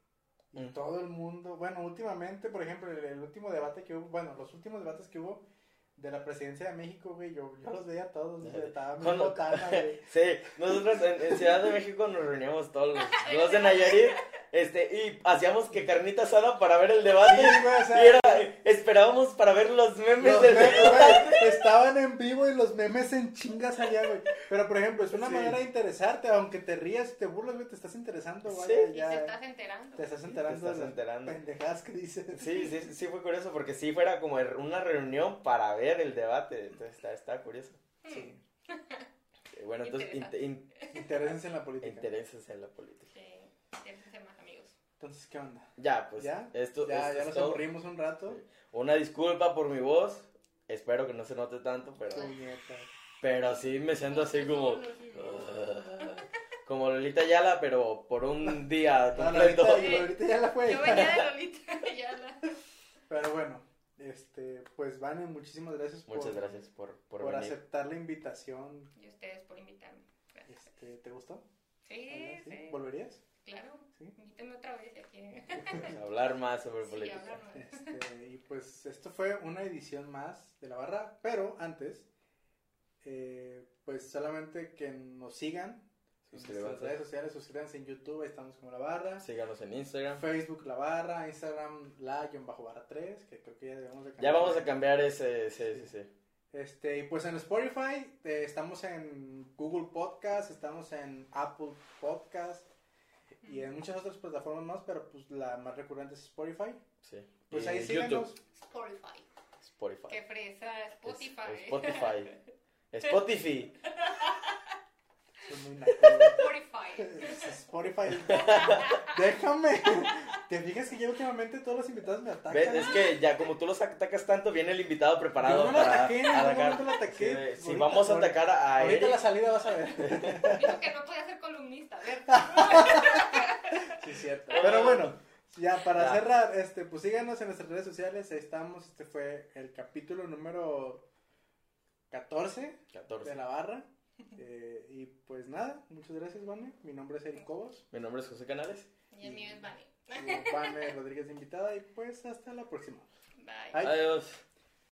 Y Mm. todo el mundo, bueno, últimamente, por ejemplo, el, el último debate que hubo, bueno, los últimos debates que hubo, de la presidencia de México, güey, yo, yo los veía todos, güey, estaba muy Cuando- botana, güey. Sí, nosotros en, en Ciudad de México nos reuníamos todos los, los de Nayarit este, y hacíamos que carnita asada para ver el debate. Sí, güey, o sea, Y era, esperábamos para ver los memes Los del memes, debate. güey, estaban en vivo y los memes en chingas allá, güey. Pero, por ejemplo, es una Sí. manera de interesarte, aunque te rías y te burlas, güey, te estás interesando, Sí. vaya, Y te estás enterando. Te estás enterando Te estás de enterando. pendejadas que dices. Sí, sí, sí fue curioso porque sí fuera como una reunión para ver el debate. Entonces está, está curioso. Sí. Eh, Bueno, entonces in- in- Interésense en la política. intereses en la política. Sí, Entonces, ¿qué onda? Ya, pues ¿Ya? esto, ya esto ya nos todo. aburrimos un rato. Sí. Una disculpa por mi voz. Espero que no se note tanto, pero, pero sí me siento así como... No, no. "Ugh". Como Lolita Yala, pero por un día No, completo. ahorita, ahorita ya la fue. Yo venía de Lolita Ayala. Pero bueno, este, pues Vane, muchísimas gracias por, Muchas gracias por, por, por venir. aceptar la invitación. Y ustedes por invitarme. Gracias. Este, ¿Te gustó? Sí, sí. ¿Volverías? Claro. Sí. Invítame otra vez quieren. Hablar más sobre Sí, política. Este, y pues esto fue una edición más de la barra, pero antes, eh, pues solamente que nos sigan en nuestras redes sociales, suscríbanse en YouTube, ahí estamos como la barra, Síganos en Instagram. Facebook la barra, Instagram la guion bajo barra 3, que creo que ya debemos de Ya cambiar. vamos a cambiar ese, sí, sí, sí. Este, y pues en Spotify, eh, estamos en Google Podcast, estamos en Apple Podcast y en muchas otras plataformas más, pero pues la más recurrente es Spotify. sí. Pues Y ahí síganos. Spotify. Spotify. Qué fresa. Spotify. Es- Spotify. Spotify. Güey. Spotify. Spotify. Déjame. ¿Te fijas que ya últimamente todos los invitados me atacan? ¿Ves? Es que ya como tú los atacas tanto, viene el invitado preparado Yo no lo para ataqué, ningún atacar. lo ataqué. Sí, si Ahorita- vamos a ahorita- atacar a Ahorita Eric, la salida vas a ver. Dijo que no podía ser columnista. A ver. Sí, cierto. Pero bueno, ya para Ya. cerrar, este, pues síganos en nuestras redes sociales. Ahí estamos. Este fue el capítulo número 14 14. de la barra. Eh, y pues nada, muchas gracias, Vane. Mi nombre es Eric Cobos. Mi nombre es José Canales. Y el mío es Vane. Vane Rodríguez invitada. Y pues hasta la próxima. Bye. Adiós.